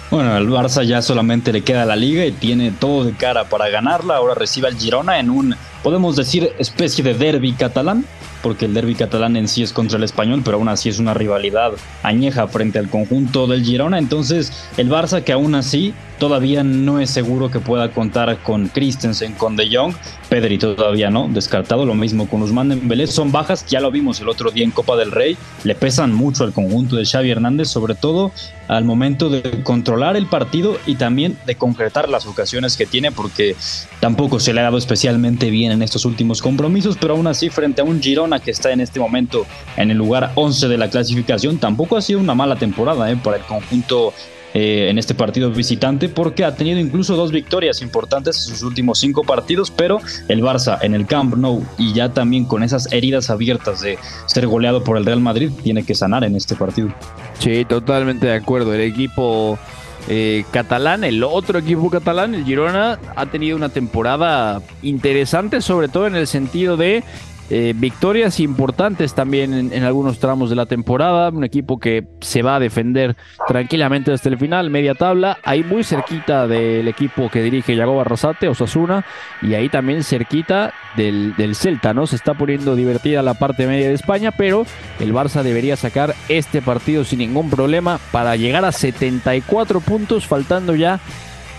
Speaker 4: Bueno, al Barça ya solamente le queda la liga y tiene todo de cara para ganarla. Ahora recibe al Girona en un, podemos decir, especie de derby catalán, porque el derby catalán en sí es contra el español, pero aún así es una rivalidad añeja frente al conjunto del Girona. Entonces, el Barça que aún así todavía no es seguro que pueda contar con Christensen, con De Jong, Pedri todavía no, descartado, lo mismo con Usman Dembélé, son bajas, ya lo vimos el otro día en Copa del Rey, le pesan mucho al conjunto de Xavi Hernández, sobre todo al momento de controlar el partido y también de concretar las ocasiones que tiene, porque tampoco se le ha dado especialmente bien en estos últimos compromisos, pero aún así frente a un Girona que está en este momento en el lugar 11 de la clasificación, tampoco ha sido una mala temporada eh, para el conjunto eh, en este partido visitante porque ha tenido incluso dos victorias importantes en sus últimos cinco partidos, pero el Barça en el Camp Nou y ya también con esas heridas abiertas de ser goleado por el Real Madrid tiene que sanar en este partido.
Speaker 3: Sí, totalmente de acuerdo. El equipo eh, catalán, el otro equipo catalán, el Girona, ha tenido una temporada interesante, sobre todo en el sentido de eh, victorias importantes también en, algunos tramos de la temporada. Un equipo que se va a defender tranquilamente hasta el final, media tabla. Ahí muy cerquita del equipo que dirige Yagoba Arrasate, Osasuna, y ahí también cerquita del, del Celta, ¿no? Se está poniendo divertida la parte media de España, pero el Barça debería sacar este partido sin ningún problema para llegar a 74 puntos, faltando ya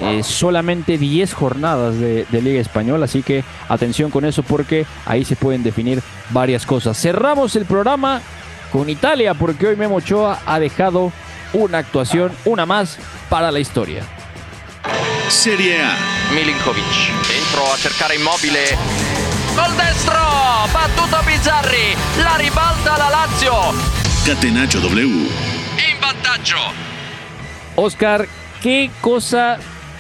Speaker 3: eh, solamente 10 jornadas de, de Liga Española, así que atención con eso porque ahí se pueden definir varias cosas. Cerramos el programa con Italia porque hoy Memo Ochoa ha dejado una actuación, una más para la historia.
Speaker 2: Serie A.
Speaker 9: Milinkovic dentro a cercare immobile col destro battuto Bizzarri la ribalta la Lazio
Speaker 2: Catenaccio W.
Speaker 9: in vantaggio
Speaker 3: Oscar, ¿qué cosa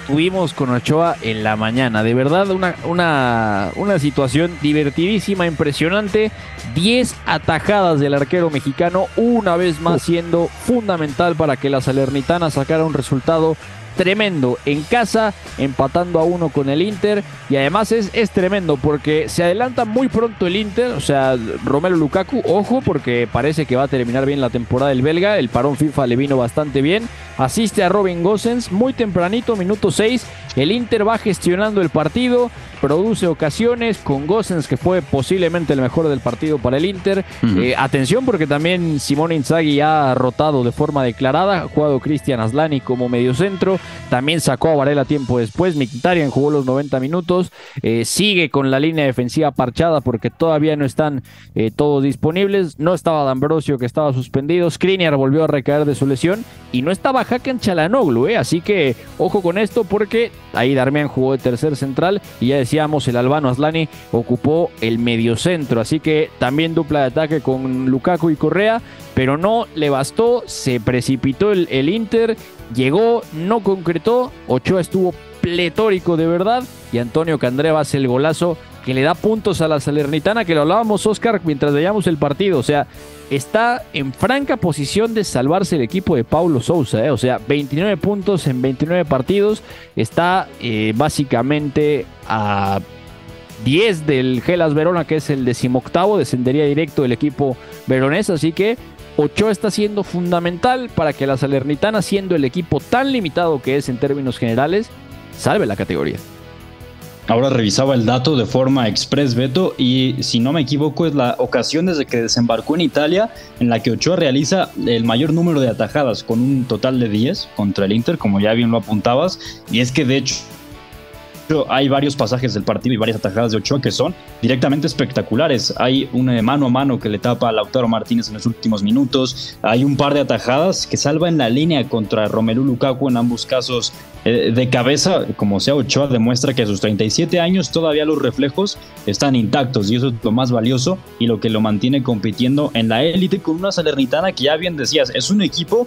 Speaker 3: tuvimos con Ochoa en la mañana? De verdad, una, una, una situación divertidísima, impresionante. 10 atajadas del arquero mexicano, una vez más siendo fundamental para que la Salernitana sacara un resultado tremendo en casa, empatando a uno con el Inter. Y además es, es tremendo porque se adelanta muy pronto el Inter. O sea, Romelu Lukaku, ojo, porque parece que va a terminar bien la temporada del belga. El parón FIFA le vino bastante bien. Asiste a Robin Gosens muy tempranito, minuto 6. El Inter va gestionando el partido, produce ocasiones con Gosens, que fue posiblemente el mejor del partido para el Inter. Eh, atención, porque también Simone Inzaghi ha rotado de forma declarada. Ha jugado Cristian Aslani como mediocentro. También sacó a Varela tiempo después. Mkhitaryan jugó los 90 minutos. Eh, sigue con la línea defensiva parchada porque todavía no están eh, todos disponibles. No estaba D'Ambrosio, que estaba suspendido. Skriniar volvió a recaer de su lesión. Y no estaba Hakan Chalanoglu, ¿eh? Así que ojo con esto porque ahí Darmian jugó de tercer central. Y ya decíamos, el albano Aslani ocupó el mediocentro. Así que también dupla de ataque con Lukaku y Correa. Pero no le bastó, se precipitó el, el Inter, llegó, no concretó. Ochoa estuvo pletórico de verdad. Y Antonio Candreva hace el golazo que le da puntos a la Salernitana, que lo hablábamos, Oscar, mientras veíamos el partido. O sea, está en franca posición de salvarse el equipo de Paulo Sousa. ¿eh? O sea, 29 puntos en 29 partidos. Está eh, básicamente a 10 del Gelas Verona, que es el decimoctavo. Descendería directo el equipo veronés. Así que Ochoa está siendo fundamental para que la Salernitana, siendo el equipo tan limitado que es en términos generales, salve la categoría.
Speaker 4: Ahora revisaba el dato de forma express Beto y si no me equivoco es la ocasión desde que desembarcó en Italia en la que Ochoa realiza el mayor número de atajadas con un total de 10 contra el Inter, como ya bien lo apuntabas, y es que de hecho hay varios pasajes del partido y varias atajadas de Ochoa que son directamente espectaculares. Hay un eh, mano a mano que le tapa a Lautaro Martínez en los últimos minutos. Hay un par de atajadas que salva en la línea contra Romelu Lukaku en ambos casos eh, de cabeza. Como sea, Ochoa demuestra que a sus 37 años todavía los reflejos están intactos y eso es lo más valioso y lo que lo mantiene compitiendo en la élite con una Salernitana que ya bien decías, es un equipo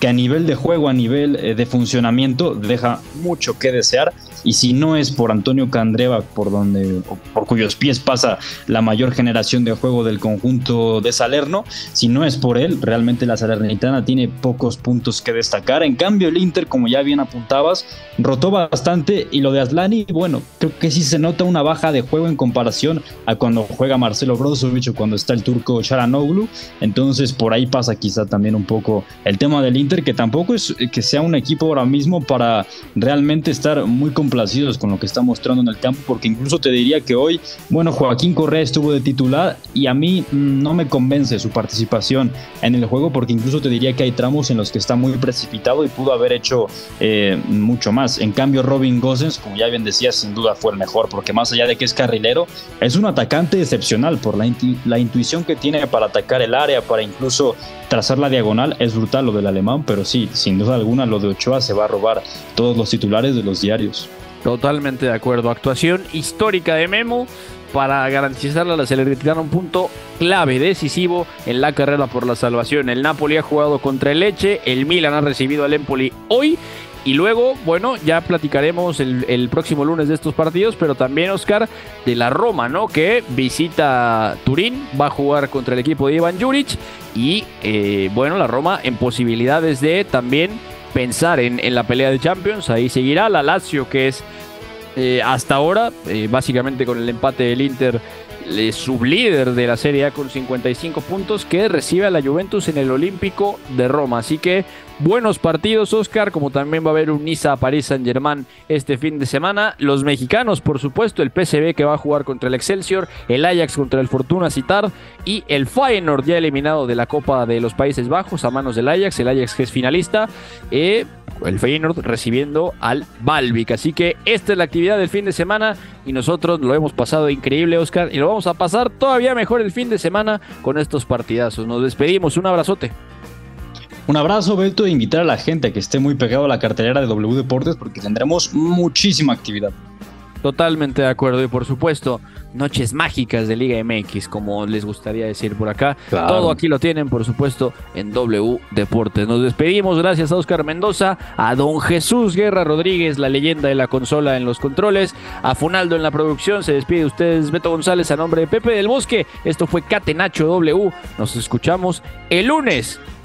Speaker 4: que a nivel de juego, a nivel eh, de funcionamiento, deja mucho que desear y si no es por Antonio Candreva, por donde por cuyos pies pasa la mayor generación de juego del conjunto de Salerno, si no es por él, realmente la Salernitana tiene pocos puntos que destacar. En cambio, el Inter, como ya bien apuntabas, rotó bastante y lo de Aslani, bueno, creo que sí se nota una baja de juego en comparación a cuando juega Marcelo Brozovic o cuando está el turco Charanoglu. Entonces, por ahí pasa quizá también un poco el tema del Inter, que tampoco es que sea un equipo ahora mismo para realmente estar muy complicado complacidos con lo que está mostrando en el campo, porque incluso te diría que hoy, bueno, Joaquín Correa estuvo de titular y a mí mm, no me convence su participación en el juego, porque incluso te diría que hay tramos en los que está muy precipitado y pudo haber hecho eh, mucho más. En cambio, Robin Gosens, como ya bien decía, sin duda fue el mejor, porque más allá de que es carrilero, es un atacante excepcional por la, la intuición que tiene para atacar el área, para incluso trazar la diagonal. Es brutal lo del alemán, pero sí, sin duda alguna, lo de Ochoa se va a robar todos los titulares de los diarios.
Speaker 3: Totalmente de acuerdo. Actuación histórica de Memo para garantizarle a la Salernitana un punto clave, decisivo en la carrera por la salvación. El Napoli ha jugado contra el Leche, el Milan ha recibido al Empoli hoy y luego, bueno, ya platicaremos el, próximo lunes de estos partidos, pero también, Oscar, de la Roma, ¿no? Que visita Turín, va a jugar contra el equipo de Ivan Juric. Y, eh, bueno, la Roma en posibilidades de también pensar en, la pelea de Champions. Ahí seguirá la Lazio, que es eh, hasta ahora, eh, básicamente con el empate del Inter, sublíder de la Serie A con 55 puntos, que recibe a la Juventus en el Olímpico de Roma. Así que buenos partidos, Oscar, como también va a haber un Niza París Saint Germain este fin de semana. Los mexicanos, por supuesto, el PSV que va a jugar contra el Excelsior, el Ajax contra el Fortuna Citar y el Feyenoord ya eliminado de la Copa de los Países Bajos a manos del Ajax, el Ajax que es finalista. Eh, el Feyenoord recibiendo al Balvic. Así que esta es la actividad del fin de semana y nosotros lo hemos pasado increíble, Oscar, y lo vamos a pasar todavía mejor el fin de semana con estos partidazos. Nos despedimos, un abrazote.
Speaker 4: Un abrazo, Beto, e invitar a la gente a que esté muy pegado a la cartelera de W Deportes porque tendremos muchísima actividad.
Speaker 3: Totalmente de acuerdo y por supuesto, noches mágicas de Liga MX, como les gustaría decir por acá. Todo aquí lo tienen, por supuesto, en W Deportes. Nos despedimos, gracias a Oscar Mendoza, a don Jesús Guerra Rodríguez, la leyenda de la consola en los controles, a Funaldo en la producción. Se despide ustedes Beto González a nombre de Pepe del Bosque. Esto fue Catenacho W. Nos escuchamos el lunes